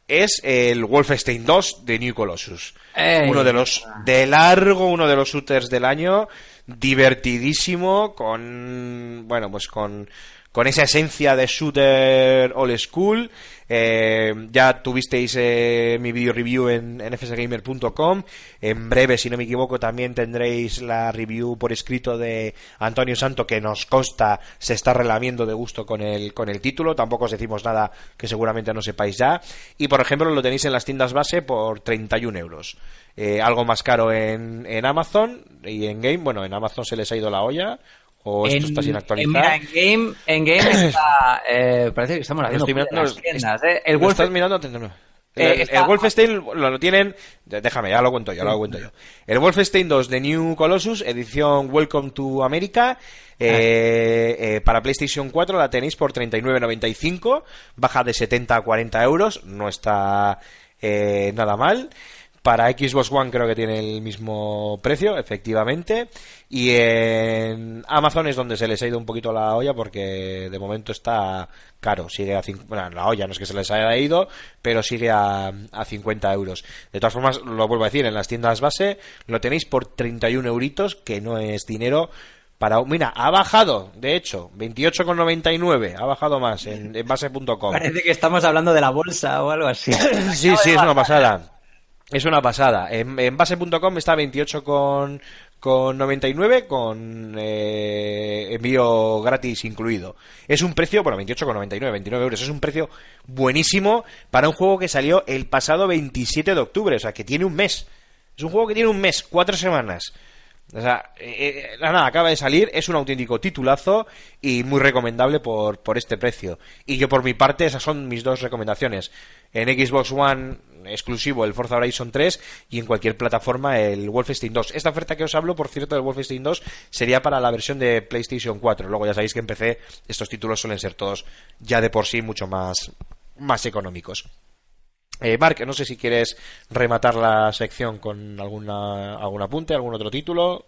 es el Wolfenstein 2 de New Colossus. Ey. Uno de los, de largo, uno de los shooters del año, divertidísimo, con, bueno, pues con, con esa esencia de shooter old school. Eh, ya tuvisteis eh, mi video review en, en fsgamer.com. En breve, si no me equivoco, también tendréis la review por escrito de Antonio Santo, que nos consta se está relamiendo de gusto con el, con el título. Tampoco os decimos nada que seguramente no sepáis ya. Y por ejemplo, lo tenéis en las tiendas base por 31 euros. Eh, algo más caro en, en Amazon y en Game. Bueno, en Amazon se les ha ido la olla. O esto En- está sin en- actualizar. mira, en Game, en Game está, eh, parece que estamos haciendo estoy mirando- las tiendas, ¿eh? El ¿Lo Wolf- estás mirando? No. Eh, El, está- el Wolfenstein lo, lo tienen. Déjame, ya lo cuento yo, ya lo cuento yo. El Wolfenstein 2 de New Colossus, edición Welcome to America. eh, eh, para PlayStation 4 la tenéis por 39.95, baja de 70 a 40 euros, no está eh, nada mal. Para Xbox One creo que tiene el mismo precio, efectivamente. Y en Amazon es donde se les ha ido un poquito la olla porque de momento está caro. Sigue a cin- bueno, la olla no es que se les haya ido, pero sigue a, a 50 euros. De todas formas, lo vuelvo a decir, en las tiendas base lo tenéis por 31 euritos, que no es dinero para... Mira, ha bajado, de hecho, 28,99. Ha bajado más en, en base.com. Parece que estamos hablando de la bolsa o algo así. Sí, sí, es una pasada. Es una pasada. En, base.com está 28 con, con 99 con eh, envío gratis incluido. Es un precio, bueno, 28 con 99, 29 euros. Es un precio buenísimo para un juego que salió el pasado 27 de octubre, o sea, que tiene un mes. Es un juego que tiene un mes, cuatro semanas. O sea, eh, eh, nada, acaba de salir, es un auténtico titulazo y muy recomendable por, por este precio. Y yo por mi parte, esas son mis dos recomendaciones. En Xbox One exclusivo el Forza Horizon 3 y en cualquier plataforma el Wolfenstein 2. Esta oferta que os hablo, por cierto, del Wolfenstein 2 sería para la versión de PlayStation 4. Luego ya sabéis que en PC estos títulos suelen ser todos ya de por sí mucho más, más económicos. Eh, Mark, no sé si quieres rematar la sección con alguna, algún apunte, algún otro título.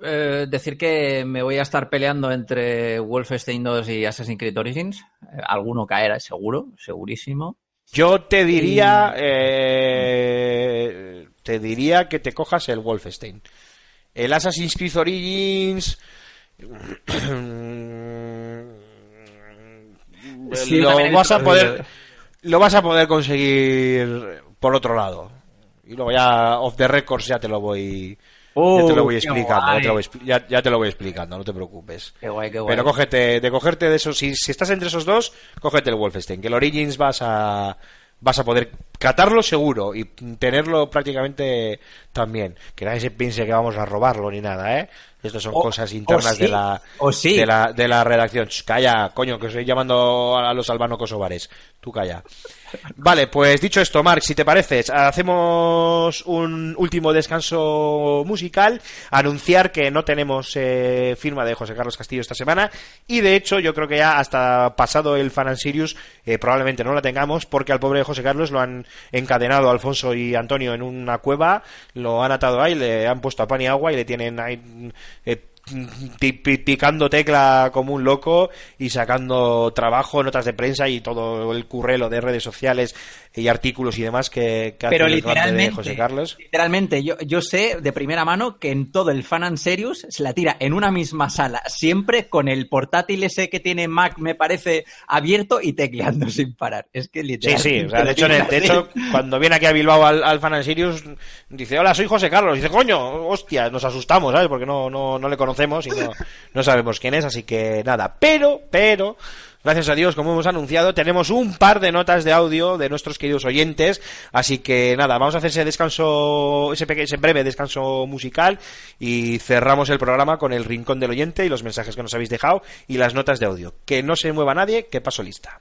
Eh, decir que me voy a estar peleando entre Wolfenstein 2 y Assassin's Creed Origins. Eh, alguno caerá, seguro, segurísimo. Yo te diría, eh, te diría que te cojas el Wolfenstein. El Assassin's Creed Origins Sí, lo vas a dicho- poder lo vas a poder conseguir por otro lado. Y luego ya off the records ya te lo voy ya te lo voy Oh, qué explicando, ya te lo voy, ya- ya te lo voy explicando, no te preocupes. Qué guay, qué guay. Pero cógete, de cogerte de esos, si, si estás entre esos dos, cógete el Wolfenstein, que el Origins vas a vas a poder catarlo seguro y tenerlo prácticamente también. Que nadie se piense que vamos a robarlo ni nada, ¿eh? Estas son O- cosas internas sí, de la sí. de la de la redacción. Ch, calla, coño, que estoy llamando a los albano kosovares. Tú calla. Vale, pues dicho esto, Marc, si te pareces, hacemos un último descanso musical, anunciar que no tenemos eh, firma de José Carlos Castillo esta semana y de hecho yo creo que ya hasta pasado el Fan Sirius eh, probablemente no la tengamos porque al pobre José Carlos lo han encadenado Alfonso y Antonio en una cueva, lo han atado ahí, le han puesto a pan y agua y le tienen ahí eh, picando tecla como un loco y sacando trabajo, notas de prensa y todo el currelo de redes sociales y artículos y demás que, que hace Pero el grande de literalmente, José Carlos. literalmente, yo, yo sé de primera mano que en todo el Fan and Serious se la tira en una misma sala, siempre con el portátil ese que tiene Mac, me parece, abierto y tecleando sin parar. Es que Sí, literalmente. sí, o sea, de hecho, de así. hecho, cuando viene aquí a Bilbao al, al Fan and Sirius, dice, hola, soy José Carlos. Dice, coño, hostia, nos asustamos, ¿sabes? Porque no, no, no le conocemos y no, no sabemos quién es, así que nada. Pero, pero, gracias a Dios, como hemos anunciado, tenemos un par de notas de audio de nuestros queridos oyentes, así que nada, vamos a hacer ese descanso, ese, peque- ese breve descanso musical y cerramos el programa con el rincón del oyente y los mensajes que nos habéis dejado y las notas de audio. Que no se mueva nadie, que paso lista.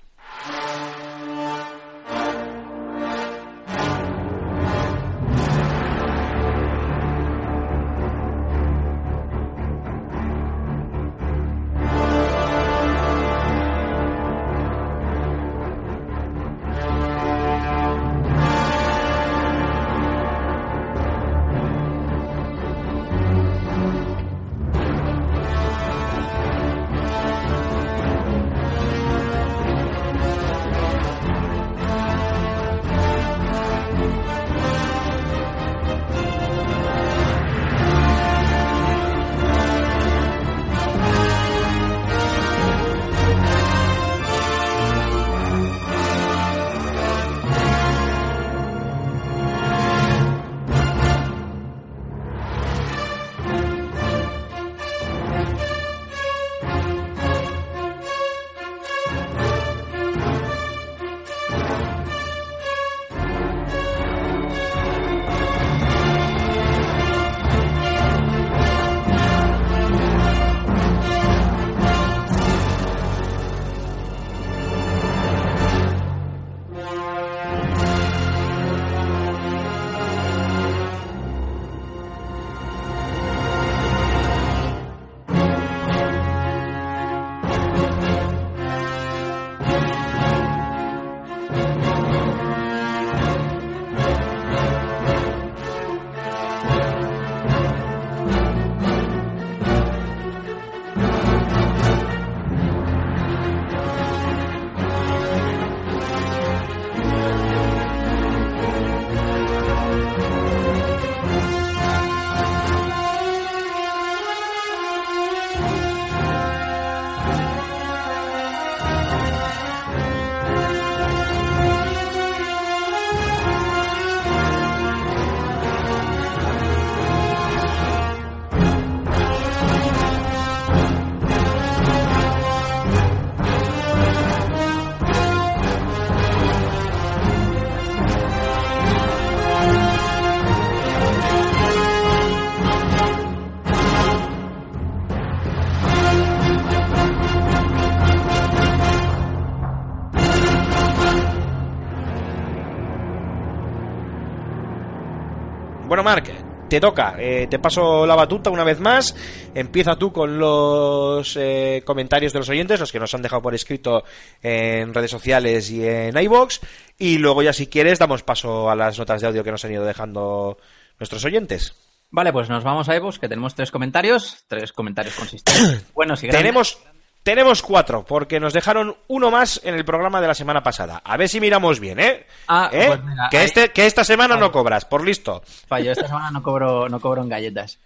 Mark, te toca, eh, te paso la batuta una vez más. Empieza tú con los eh, comentarios de los oyentes, los que nos han dejado por escrito en redes sociales y en iBox. Y luego, ya si quieres, damos paso a las notas de audio que nos han ido dejando nuestros oyentes. Vale, pues nos vamos a Evos, que tenemos tres comentarios, tres comentarios consistentes. Buenos y grandes. Tenemos, tenemos cuatro, porque nos dejaron uno más en el programa de la semana pasada. A ver si miramos bien, ¿eh? Ah, ¿Eh? Mira, que, esta semana no cobras, por listo. Fallo, esta semana no cobro, no cobro en galletas.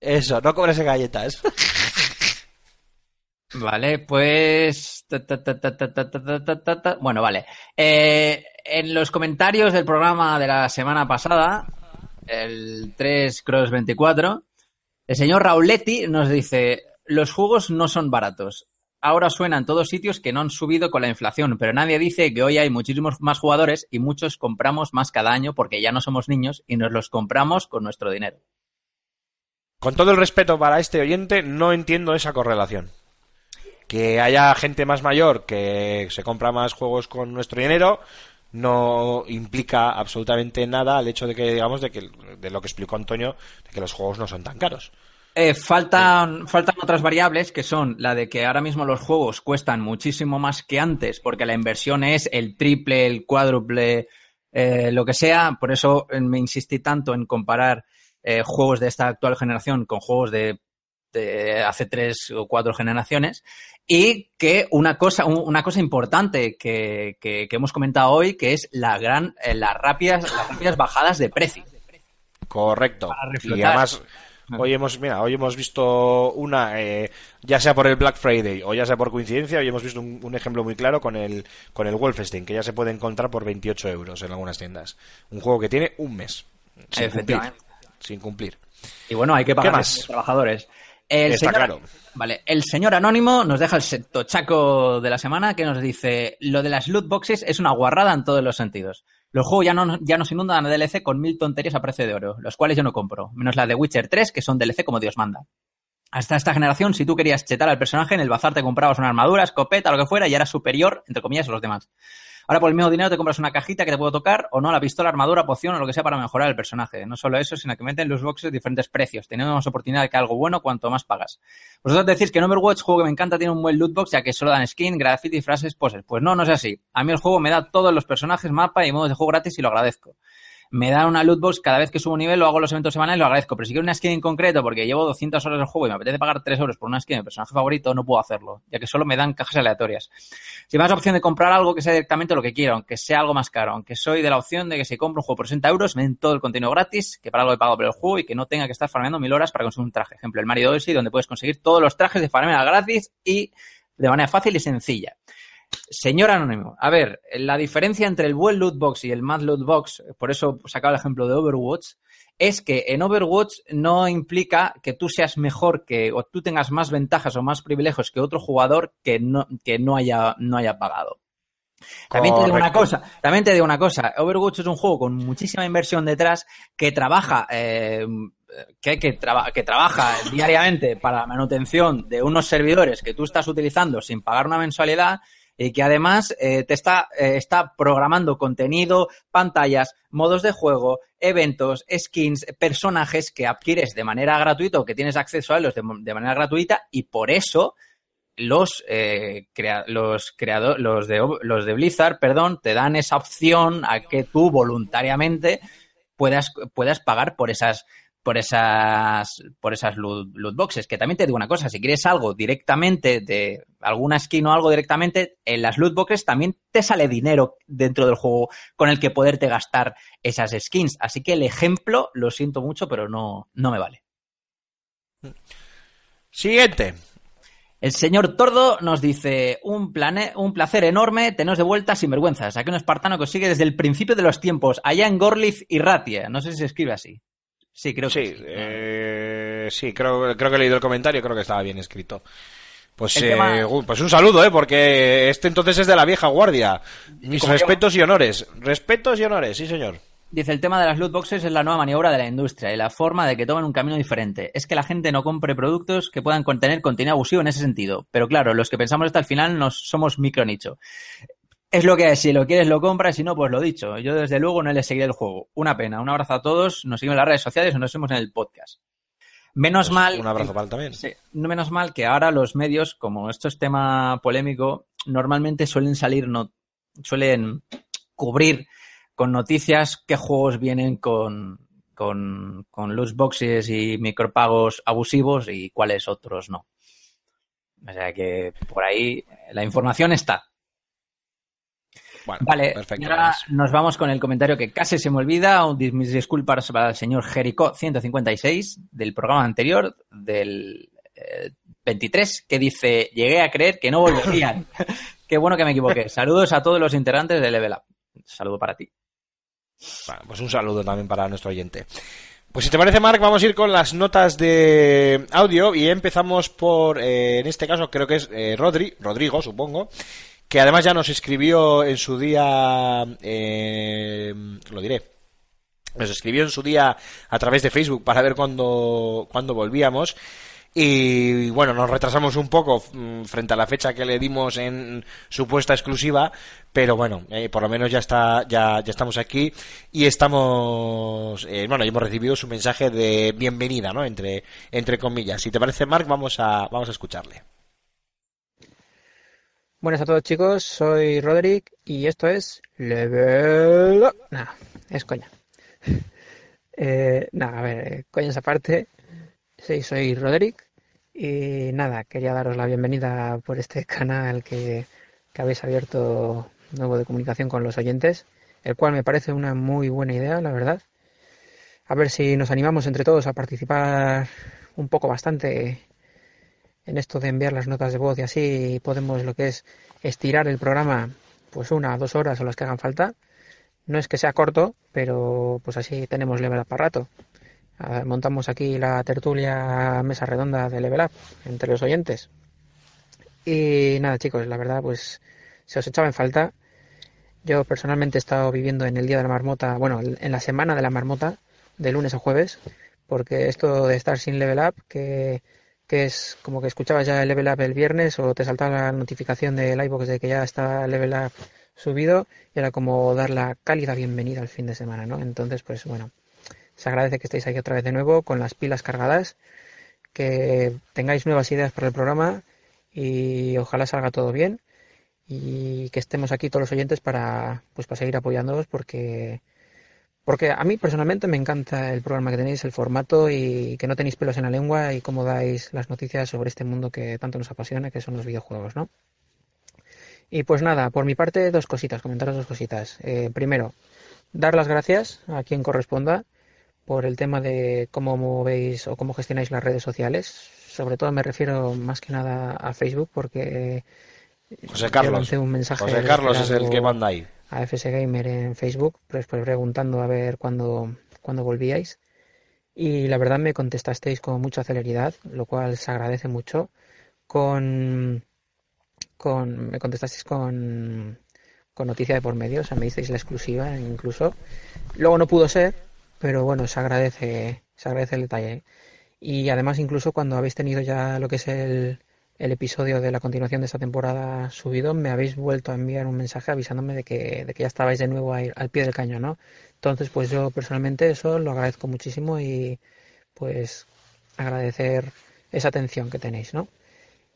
Eso, no cobras en galletas. Vale, pues... Bueno, vale. En los comentarios del programa de la semana pasada, el 3 Cross 24, el señor Rauletti nos dice, los juegos no son baratos. Ahora suena en todos sitios que no han subido con la inflación, pero nadie dice que hoy hay muchísimos más jugadores y muchos compramos más cada año porque ya no somos niños y nos los compramos con nuestro dinero. Con todo el respeto para este oyente, no entiendo esa correlación. Que haya gente más mayor que se compra más juegos con nuestro dinero no implica absolutamente nada al hecho de que, digamos, de, que, de lo que explicó Antonio, de que los juegos no son tan caros. Eh, faltan, faltan otras variables que son la de que ahora mismo los juegos cuestan muchísimo más que antes porque la inversión es el triple, el cuádruple, eh, lo que sea. Por eso eh, me insistí tanto en comparar eh, juegos de esta actual generación con juegos de, de hace tres o cuatro generaciones. Y que una cosa, un- una cosa importante que, que- que hemos comentado hoy, que es la gran, eh, las rápidas, las rápidas bajadas de precio. Correcto. Y además, hoy hemos, mira, hoy hemos visto una, eh, ya sea por el Black Friday o ya sea por coincidencia, hoy hemos visto un, un ejemplo muy claro con el, con el Wolfenstein, que ya se puede encontrar por 28 euros en algunas tiendas. Un juego que tiene un mes. Sin cumplir. Sin cumplir. Y bueno, hay que pagar a más? los trabajadores. El Está señor, claro. Vale, el señor Anónimo nos deja el tochaco de la semana que nos dice lo de las loot boxes es una guarrada en todos los sentidos. Los juegos ya, no, ya nos inundan de DLC con mil tonterías a precio de oro, los cuales yo no compro, menos la de Witcher 3, que son DLC como Dios manda. Hasta esta generación, si tú querías chetar al personaje, en el bazar te comprabas una armadura, escopeta, lo que fuera, y era superior, entre comillas, a los demás. Ahora por el mismo dinero te compras una cajita que te puedo tocar, o no, la pistola, armadura, poción o lo que sea para mejorar el personaje. No solo eso, sino que meten los boxes diferentes precios. Tenemos oportunidad de que algo bueno cuanto más pagas. Vosotros decís que en Overwatch, juego que me encanta, tiene un buen loot box, ya que solo dan skin, graffiti, frases, poses. Pues no, no es así. A mí el juego me da todos los personajes, mapa y modos de juego gratis y lo agradezco. Me da una loot box cada vez que subo un nivel o hago los eventos semanales, lo agradezco. Pero si quiero una skin en concreto, porque llevo 200 horas del juego y me apetece pagar 3 euros por una skin de mi personaje favorito, no puedo hacerlo, ya que solo me dan cajas aleatorias. Si me das la opción de comprar algo que sea directamente lo que quiero, aunque sea algo más caro, aunque soy de la opción de que si compro un juego por 60 euros, me den todo el contenido gratis, que para algo he pagado por el juego y que no tenga que estar farmeando mil horas para conseguir un traje. Ejemplo, el Mario Odyssey, donde puedes conseguir todos los trajes de farmea gratis y de manera fácil y sencilla. Señor Anónimo, a ver, la diferencia entre el buen loot box y el mad loot box, por eso sacaba el ejemplo de Overwatch, es que en Overwatch no implica que tú seas mejor que o tú tengas más ventajas o más privilegios que otro jugador que no, que no haya, no haya pagado. También te digo una cosa, también te digo una cosa, Overwatch es un juego con muchísima inversión detrás que trabaja, eh, que, que, traba- que trabaja diariamente para la manutención de unos servidores que tú estás utilizando sin pagar una mensualidad y que además eh, te está, eh, está programando contenido, pantallas, modos de juego, eventos, skins, personajes que adquieres de manera gratuita o que tienes acceso a ellos de, manera gratuita y por eso los, eh, los, de, los de Blizzard perdón, te dan esa opción a que tú voluntariamente puedas, puedas pagar por esas por esas por esas loot, loot boxes que también te digo una cosa si quieres algo directamente de alguna skin o algo directamente en las loot boxes también te sale dinero dentro del juego con el que poderte gastar esas skins así que el ejemplo lo siento mucho pero no no me vale Siguiente. El señor Tordo nos dice, un, plane un placer enorme, teneros de vuelta sin vergüenzas. Aquí un espartano que os sigue desde el principio de los tiempos, allá en Gorlitz y Ratia. No sé si se escribe así. Sí, creo que Sí, sí. eh, sí creo, creo que he leído el comentario, creo que estaba bien escrito. Pues, eh, tema- pues un saludo, ¿eh? Porque este entonces es de la vieja guardia. Mis respetos y honores. Respetos y honores, sí, señor. Dice, el tema de las loot boxes es la nueva maniobra de la industria y la forma de que tomen un camino diferente. Es que la gente no compre productos que puedan contener contenido abusivo en ese sentido. Pero claro, los que pensamos hasta el final nos somos micro nicho. Es lo que es, si lo quieres lo compras, si no, pues lo dicho. Yo desde luego no le seguiré el juego. Una pena, un abrazo a todos, nos seguimos en las redes sociales y nos vemos en el podcast. Menos Pues mal. Un abrazo para él también. Sí, no menos mal que ahora los medios, como esto es tema polémico, normalmente suelen salir, no, suelen cubrir con noticias qué juegos vienen con, con, con loot boxes y micropagos abusivos y cuáles otros no. O sea que por ahí la información está. Bueno, Vale, perfecto. y ahora nos vamos con el comentario que casi se me olvida. Mis disculpas para el señor Jerico 156 del programa anterior, del eh, 23, que dice: Llegué a creer que no volverían. Qué bueno que me equivoqué. Saludos a todos los integrantes de Level Up. Saludo para ti. Bueno, pues un saludo también para nuestro oyente. Pues si te parece, Mark, vamos a ir con las notas de audio y empezamos por, eh, en este caso creo que es eh, Rodri, Rodrigo, supongo, que además ya nos escribió en su día, eh, lo diré, nos escribió en su día a través de Facebook para ver cuándo, volvíamos. Y bueno, nos retrasamos un poco mm, frente a la fecha que le dimos en supuesta exclusiva, pero bueno, eh, por lo menos ya está, ya, ya estamos aquí y estamos, eh, bueno, hemos recibido su mensaje de bienvenida, ¿no? Entre, entre comillas. Si te parece, Mark, vamos a, vamos a escucharle. Buenas a todos chicos, soy Roderick y esto es Level Up. Nah, es coña. Eh, nada, a ver, eh, coñas aparte. Sí, soy Roderick y nada, quería daros la bienvenida por este canal que, que habéis abierto nuevo de comunicación con los oyentes, el cual me parece una muy buena idea, la verdad. A ver si nos animamos entre todos a participar un poco bastante en esto de enviar las notas de voz y así podemos lo que es estirar el programa pues una, dos horas o las que hagan falta. No es que sea corto, pero pues así tenemos level up para rato. Ah, Montamos aquí la tertulia mesa redonda de level up entre los oyentes. Y nada chicos, la verdad pues se os echaba en falta. Yo personalmente he estado viviendo en el día de la marmota, bueno, en la semana de la marmota, de lunes a jueves, porque esto de estar sin level up, que que es como que escuchabas ya el level up el viernes o te saltaba la notificación del iVoox de que ya está el level up subido y era como dar la cálida bienvenida al fin de semana, ¿no? Entonces, pues bueno, se agradece que estéis aquí otra vez de nuevo con las pilas cargadas, que tengáis nuevas ideas para el programa y ojalá salga todo bien y que estemos aquí todos los oyentes para pues para seguir apoyándoos porque porque a mí personalmente me encanta el programa que tenéis, el formato y que no tenéis pelos en la lengua y cómo dais las noticias sobre este mundo que tanto nos apasiona, que son los videojuegos, ¿no? Y pues nada, por mi parte, dos cositas, comentaros dos cositas. Eh, primero, dar las gracias a quien corresponda por el tema de cómo movéis o cómo gestionáis las redes sociales. Sobre todo me refiero más que nada a Facebook porque José yo Carlos. lancé un mensaje José Carlos es el que manda ahí. A FS Gamer en Facebook, pues, pues preguntando a ver cuándo, cuándo volvíais. Y la verdad me contestasteis con mucha celeridad, lo cual se agradece mucho. Con, con me contestasteis con, con noticia de por medio, o sea, me disteis la exclusiva incluso. Luego no pudo ser, pero bueno, se agradece, se agradece el detalle. Y además incluso cuando habéis tenido ya lo que es el, el episodio de la continuación de esta temporada subido, me habéis vuelto a enviar un mensaje avisándome de que, de que ya estabais de nuevo ahí al pie del cañón, ¿no? Entonces, pues yo personalmente eso lo agradezco muchísimo y pues agradecer esa atención que tenéis, ¿no?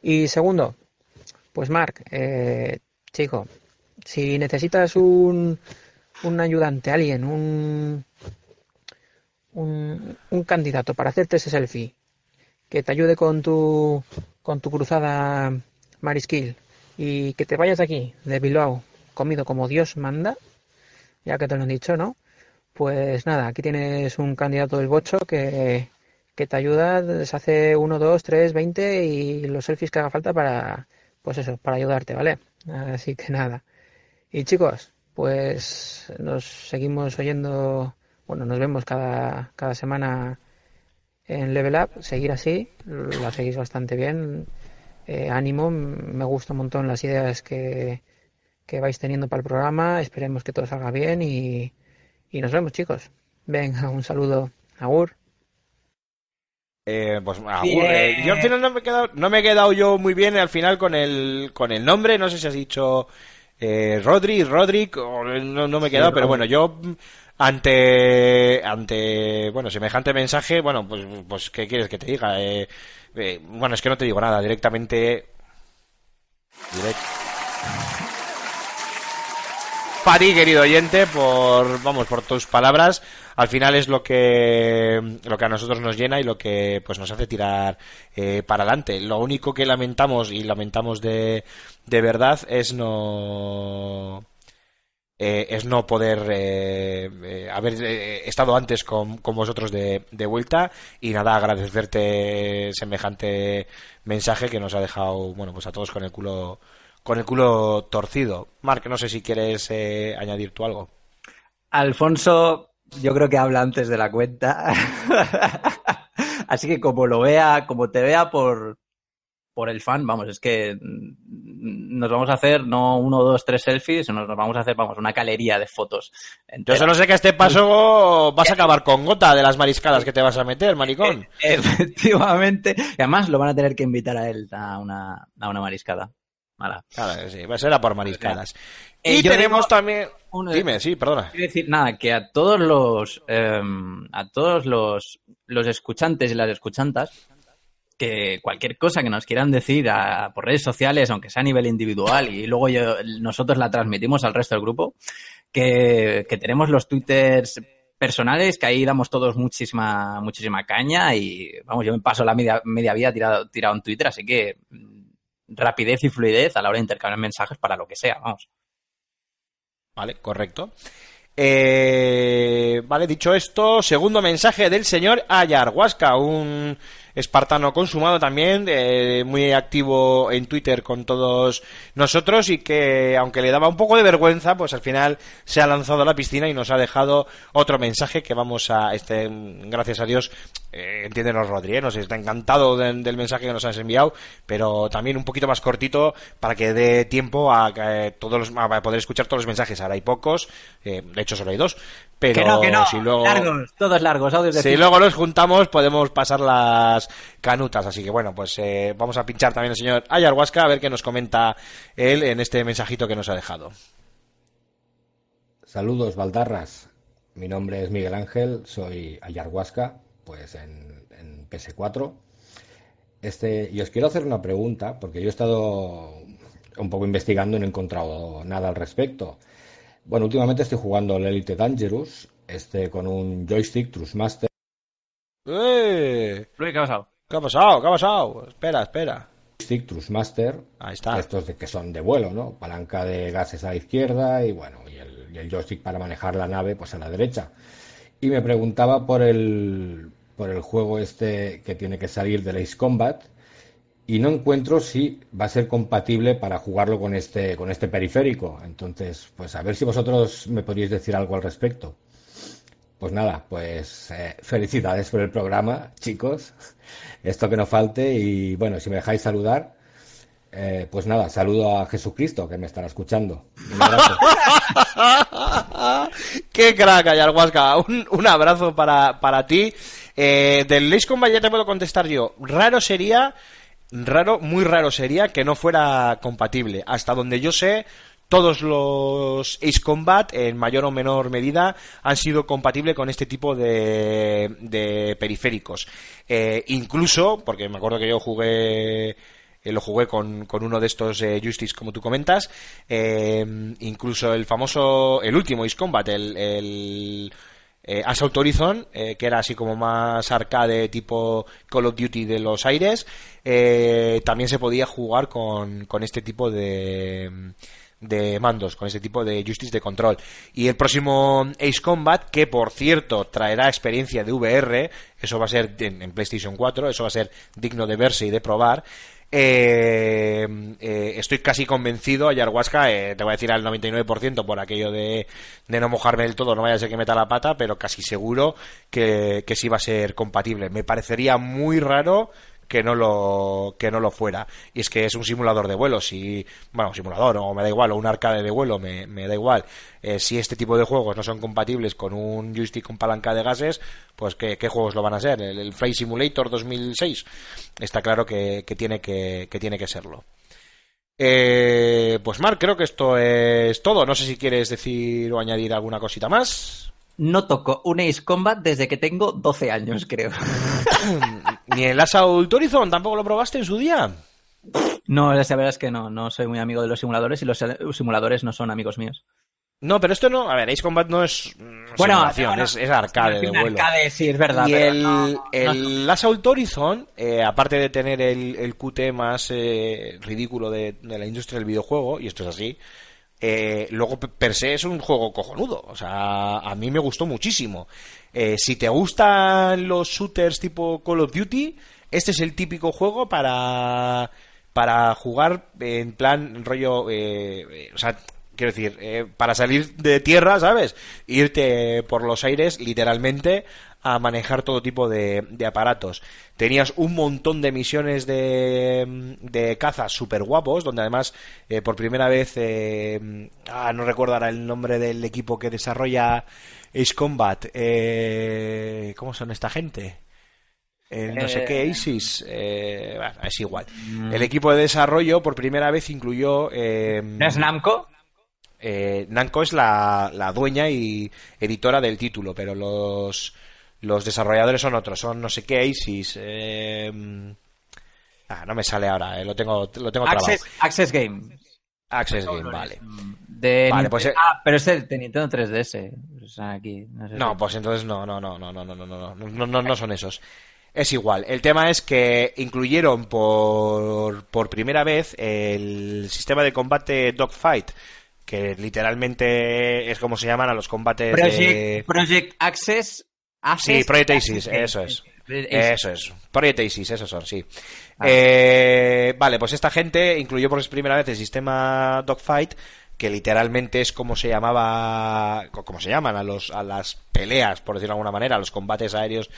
Y segundo, pues Marc, eh, chico, si necesitas un, un ayudante, alguien, un, un, un candidato para hacerte ese selfie, que te ayude con tu, con tu cruzada Mariskill y que te vayas de aquí, de Bilbao, comido como Dios manda, ya que te lo han dicho, ¿no? Pues nada, aquí tienes un candidato del bocho que, que te ayuda, se hace 1, 2, 3, 20 y los selfies que haga falta para, pues eso, para ayudarte, ¿vale? Así que nada. Y chicos, pues nos seguimos oyendo, bueno, nos vemos cada, cada semana en Level Up, seguir así, la seguís bastante bien. Eh, ánimo, me gusta un montón las ideas que, que vais teniendo para el programa, esperemos que todo salga bien y, y nos vemos chicos. Venga, un saludo. Agur. Eh, pues agur, eh, yo al final no me he quedado, no me he quedado yo muy bien al final con el con el nombre, no sé si has dicho eh, Rodri, Rodrick, o no, no me he quedado, pero bueno, yo ante ante bueno semejante mensaje, bueno, pues pues qué quieres que te diga. Eh, eh, bueno, es que no te digo nada, directamente direct- para ti, querido oyente, por vamos, por tus palabras. Al final es lo que lo que a nosotros nos llena y lo que pues nos hace tirar eh, para adelante. Lo único que lamentamos y lamentamos de, de verdad es no eh, es no poder eh, eh, haber estado antes con, con vosotros de, vuelta y nada agradecerte semejante mensaje que nos ha dejado bueno pues a todos con el culo con el culo torcido. Marc, no sé si quieres añadir tú algo. Alfonso, yo creo que habla antes de la cuenta. Así que como lo vea, como te vea por, por el fan, vamos, es que mm, nos vamos a hacer no uno, dos, tres selfies, sino nos vamos a hacer, vamos, una galería de fotos. Yo entera. solo sé que a este paso vas a acabar con gota de las mariscadas que te vas a meter, maricón. Efectivamente. Y además lo van a tener que invitar a él a una, a una mariscada. Mala. Claro sí, va a ser a por mariscadas. Eh, y yo tenemos digo- también... un- Dime, sí, perdona. Quiero decir, nada, que a todos los eh, a todos los, los escuchantes y las escuchantas, que cualquier cosa que nos quieran decir por redes sociales, aunque sea a nivel individual, y luego nosotros la transmitimos al resto del grupo, que, que tenemos los twitters personales, que ahí damos todos muchísima, muchísima caña, y vamos, yo me paso la media, media vida tirado, tirado en Twitter, así que mm, rapidez y fluidez a la hora de intercambiar mensajes para lo que sea, vamos. Vale, correcto. Eh, vale, dicho esto, segundo mensaje del señor Ayarhuasca, un espartano consumado también, eh, muy activo en Twitter con todos nosotros y que, aunque le daba un poco de vergüenza, pues al final se ha lanzado a la piscina y nos ha dejado otro mensaje que vamos a, este, gracias a Dios, eh, entiéndenos Rodri, ¿eh? nos está encantado de- del mensaje que nos has enviado, pero también un poquito más cortito para que dé tiempo a, que, eh, todos los, a poder escuchar todos los mensajes. Ahora hay pocos, eh, de hecho solo hay dos, pero que no, que no, si luego... largos, todos largos, audios de Si luego los juntamos, podemos pasar las canutas. Así que bueno, pues eh, vamos a pinchar también al señor Ayarhuasca a ver qué nos comenta él en este mensajito que nos ha dejado. Saludos, Baldarras. Mi nombre es Miguel Ángel, soy Ayarhuasca, pues en, en PS4. Este, y os quiero hacer una pregunta, porque yo he estado un poco investigando y no he encontrado nada al respecto. Bueno, últimamente estoy jugando el Elite Dangerous, este con un joystick Trustmaster. ¡Eh! Luis, ¿qué ha pasado? ¿Qué ha pasado? ¿Qué ha pasado? Espera, espera. Joystick Trustmaster, Ahí está. estos de que son de vuelo, ¿no? Palanca de gases a la izquierda y bueno, y el, y el joystick para manejar la nave pues a la derecha. Y me preguntaba por el por el juego este que tiene que salir del Ace Combat y no encuentro si va a ser compatible para jugarlo con este con este periférico. Entonces, pues a ver si vosotros me podríais decir algo al respecto. Pues nada, pues eh, felicidades por el programa, chicos. Esto que no falte y bueno, si me dejáis saludar, eh, pues nada, saludo a Jesucristo que me estará escuchando. Un abrazo. ¡Qué crack, Ayarhuasca! Un, abrazo para, para ti. Eh, del Ace Combat ya te puedo contestar yo. Raro sería, raro, muy raro sería que no fuera compatible. Hasta donde yo sé, todos los Ace Combat, en mayor o menor medida, han sido compatibles con este tipo de, de periféricos. Eh, incluso, porque me acuerdo que yo jugué eh, lo jugué con, con uno de estos eh, joysticks como tú comentas eh, incluso el famoso el último Ace Combat el, Assault Horizon que era así como más arcade tipo Call of Duty de los aires también se podía jugar con, con este tipo de de mandos, con este tipo de joysticks de control. Y el próximo Ace Combat, que por cierto traerá experiencia de VR, eso va a ser en, en PlayStation 4, eso va a ser digno de verse y de probar. Eh, eh, estoy casi convencido, Ayahuasca, eh, te voy a decir al 99% por aquello de, de no mojarme del todo, no vaya a ser que meta la pata, pero casi seguro que, que sí va a ser compatible. Me parecería muy raro que no lo que no lo fuera. Y es que es un simulador de vuelo. Si bueno simulador o me da igual o un arcade de vuelo me, me da igual. Eh, si este tipo de juegos no son compatibles con un joystick con palanca de gases pues qué, qué juegos lo van a ser el, el Flight Simulator 2006 está claro que, que tiene que, que tiene que serlo. Eh, pues Marc, creo que esto es todo. No sé si quieres decir o añadir alguna cosita más. No toco un Ace Combat desde que tengo 12 años, creo. Ni el Assault Horizon tampoco lo probaste en su día. No, la verdad es que no, no soy muy amigo de los simuladores y los simuladores no son amigos míos. No, pero esto no. A ver, Ace Combat no es. mm, Bueno, es, es arcade de vuelo. arcade, sí, es verdad. Y pero el, no- el Assault Horizon, eh, aparte de tener el, el QT más eh, ridículo de, de la industria del videojuego, y esto es así, eh, luego pe- per se es un juego cojonudo. O sea, a mí me gustó muchísimo. Eh, si te gustan los shooters tipo Call of Duty, este es el típico juego para, para jugar en plan rollo... eh, eh, o sea, quiero decir, eh, para salir de tierra, ¿sabes? Irte por los aires, literalmente, a manejar todo tipo de, de aparatos. Tenías un montón de misiones de, de caza súper guapos, donde además, eh, por primera vez, eh, ah, no recuerdo ahora el nombre del equipo que desarrolla Ace Combat. Eh, ¿Cómo son esta gente? Eh, no sé qué, ISIS, eh, bueno, es igual. El equipo de desarrollo por primera vez incluyó... eh, ¿No es Namco? eh, Namco es la, la dueña y editora del título, pero los, los desarrolladores son otros, son no sé qué, ISIS. eh, ah, no me sale ahora, eh, lo tengo, lo tengo trabado. Access, Access Game. Access Game, vale. De Vale, Nintendo- pues, eh, Ah, pero es de, de Nintendo 3DS. O sea, aquí. No, sé No, si- pues entonces no, no, no, no, no, no, no, no, no, no, no, no son esos. Es igual. El tema es que incluyeron por, por primera vez el sistema de combate Dogfight, que literalmente es como se llaman a los combates Project, de... Project Access. Access Sí, Project Game. eso es. Eso es. Project Aces, esos son, sí. Ah. Eh, vale, pues esta gente incluyó por primera vez el sistema Dogfight, que literalmente es como se llamaba, co- como se llaman a los, a las peleas, por decirlo de alguna manera, a los combates aéreos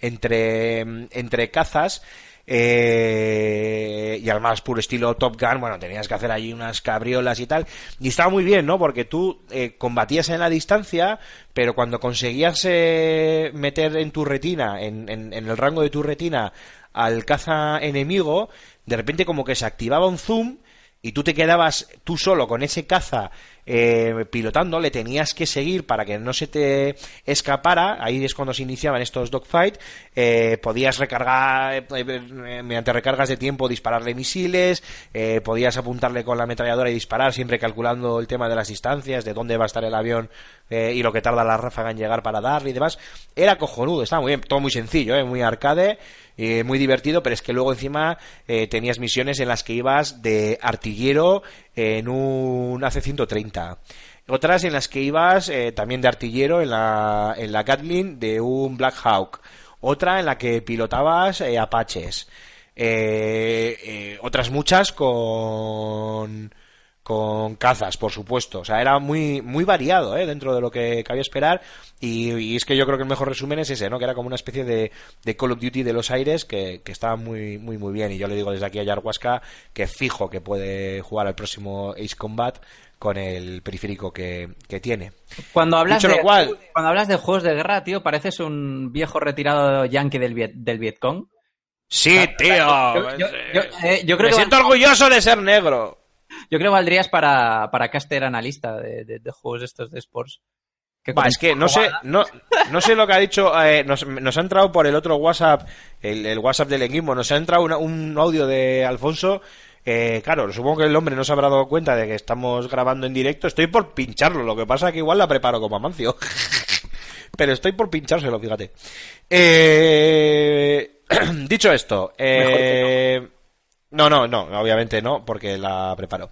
entre, entre cazas. Eh, y además puro estilo Top Gun, bueno, tenías que hacer allí unas cabriolas y tal. Y estaba muy bien, ¿no? Porque tú eh, combatías en la distancia, pero cuando conseguías eh, meter en tu retina, en- en el rango de tu retina, al caza enemigo, de repente como que se activaba un zoom y tú te quedabas tú solo con ese caza eh, pilotando, le tenías que seguir para que no se te escapara, ahí es cuando se iniciaban estos dogfight, eh, podías recargar, eh, eh, mediante recargas de tiempo, dispararle misiles, eh, podías apuntarle con la ametralladora y disparar, siempre calculando el tema de las distancias, de dónde va a estar el avión eh, y lo que tarda la ráfaga en llegar para darle y demás. Era cojonudo, estaba muy bien, todo muy sencillo, eh, muy arcade, eh, muy divertido, pero es que luego encima eh, tenías misiones en las que ibas de artillero en un AC-130. Otras en las que ibas eh, también de artillero en la, en la Gatling de un Black Hawk. Otra en la que pilotabas eh, Apaches. Eh, eh, otras muchas con con cazas, por supuesto. O sea, era muy, muy variado, ¿eh? Dentro de lo que cabía esperar. Y, y es que yo creo que el mejor resumen es ese, ¿no? Que era como una especie de, de Call of Duty de los aires que, que estaba muy, muy, muy bien. Y yo le digo desde aquí a Yarhuasca que fijo que puede jugar al próximo Ace Combat con el periférico que, que tiene. Cuando hablas, Dicho de, cual- cuando hablas de juegos de guerra, tío, pareces un viejo retirado yankee del, Viet, del Vietcong. Sí, tío. Yo, yo- yo- eh, yo creo Me que siento orgulloso de ser negro. Yo creo que valdrías para, para caster analista de, de- de juegos estos de sports. Va, es que no sé, no, no sé lo que ha dicho, eh, nos, nos ha entrado por el otro WhatsApp, el, el WhatsApp del equipo, nos ha entrado una- un audio de Alfonso, eh, claro, supongo que el hombre no se habrá dado cuenta de que estamos grabando en directo, estoy por pincharlo, lo que pasa que igual la preparo como Amancio, pero estoy por pinchárselo, fíjate. Eh, dicho esto, eh, no, no, no, obviamente no, porque la preparo.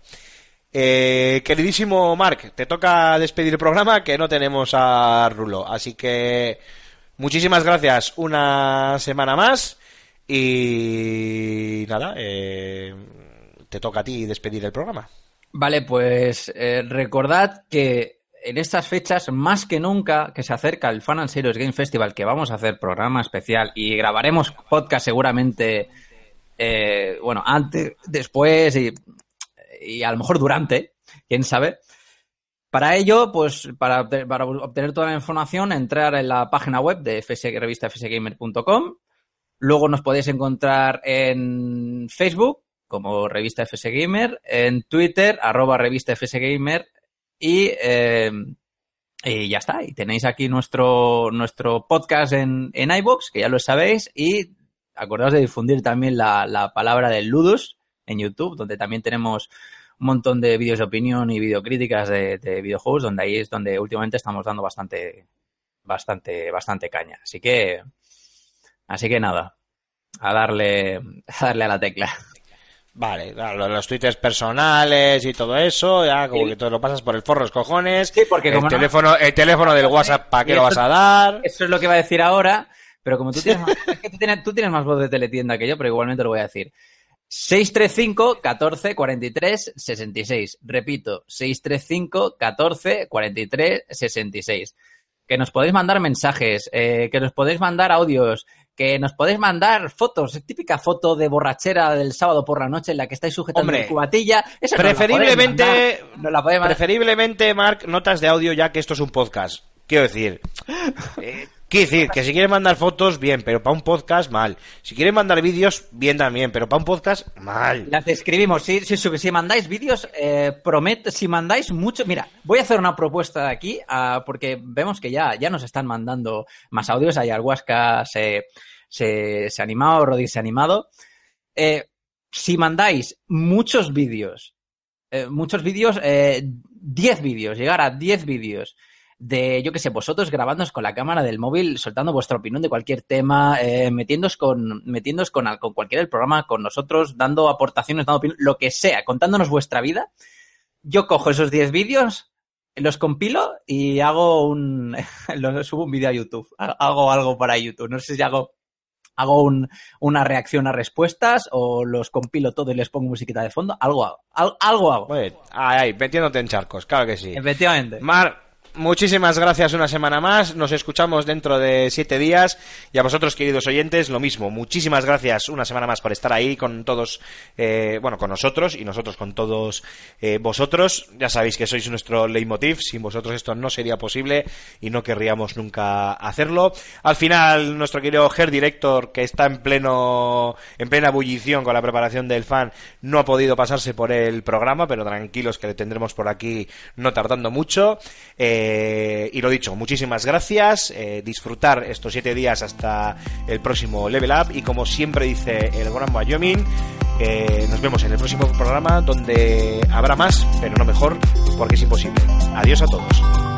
Eh, queridísimo Mark, te toca despedir el programa que no tenemos a Rulo. Así que muchísimas gracias una semana más y nada, eh, te toca a ti despedir el programa. Vale, pues eh, recordad que en estas fechas, más que nunca, que se acerca el Fan and Game Festival, que vamos a hacer programa especial y grabaremos podcast seguramente, eh, bueno, antes, después y, a lo mejor durante, quién sabe. Para ello, pues para, obte- para obtener toda la información, entrar en la página web de FS, revista fsgamer.com. Luego nos podéis encontrar en Facebook como revista FS Gamer, en Twitter, arroba revista FS Gamer, y, eh, y ya está. Y tenéis aquí nuestro, nuestro podcast en, en iVoox, que ya lo sabéis, y acordaos de difundir también la, la palabra del Ludus en YouTube, donde también tenemos un montón de vídeos de opinión y videocríticas de, de videojuegos, donde ahí es donde últimamente estamos dando bastante, bastante, bastante caña. Así que, así que nada, a darle, a darle a la tecla. Vale, claro, los twitters personales y todo eso, ya como Sí. que todo lo pasas por el forro, los cojones. Sí, porque el como no- teléfono, el teléfono del WhatsApp, ¿para qué lo vas a dar? Eso es lo que iba a decir ahora, pero como tú tienes, más, es que tú tienes, tú tienes más voz de teletienda que yo, pero igualmente lo voy a decir. 635 14 43 66. Repito, 635 14 43 66. Que nos podéis mandar mensajes, eh, que nos podéis mandar audios, que nos podéis mandar fotos, típica foto de borrachera del sábado por la noche en la que estáis sujetando Hombre, cubatilla. Esa Preferiblemente, mandar, nos la podéis mandar. preferiblemente, Mark, notas de audio ya que esto es un podcast. Quiero decir, eh, quiero decir que si quieres mandar fotos, bien, pero para un podcast, mal. Si quieres mandar vídeos, bien también, pero para un podcast, mal. Las escribimos. Si, si, si mandáis vídeos, eh, prometo, si mandáis mucho. Mira, voy a hacer una propuesta de aquí, ah, porque vemos que ya, ya nos están mandando más audios. Ayahuasca se, se, se ha animado, Rodri se ha animado. Eh, si mandáis muchos vídeos, eh, muchos vídeos, eh, 10 vídeos, llegar a 10 vídeos de, yo que sé, vosotros grabándoos con la cámara del móvil, soltando vuestra opinión de cualquier tema, eh, metiéndoos con, metiéndoos con, con cualquiera del programa, con nosotros, dando aportaciones, dando opinión, lo que sea, contándonos vuestra vida. Yo cojo esos 10 vídeos, los compilo y hago un, lo- subo un vídeo a YouTube. Ha- Hago algo para YouTube. No sé si hago, hago un- una reacción a respuestas o los compilo todo y les pongo musiquita de fondo. Algo hago. Al- algo hago. Oye, ay, ay, metiéndote en charcos, claro que sí. Efectivamente. Mar, muchísimas gracias una semana más. Nos escuchamos dentro de siete días. Y a vosotros, queridos oyentes, lo mismo. Muchísimas gracias una semana más por estar ahí con todos, eh, bueno, con nosotros y nosotros con todos eh, vosotros. Ya sabéis que sois nuestro leitmotiv. Sin vosotros esto no sería posible y no querríamos nunca hacerlo. Al final, nuestro querido Her Director, que está en pleno, en plena ebullición con la preparación del fan, no ha podido pasarse por el programa, pero tranquilos que le tendremos por aquí no tardando mucho. Eh, y lo dicho, muchísimas gracias. eh, disfrutar estos siete días hasta el próximo Level Up. Y como siempre dice el Gran Wyoming, nos vemos en el próximo programa donde habrá más, pero no mejor, porque es imposible. Adiós a todos.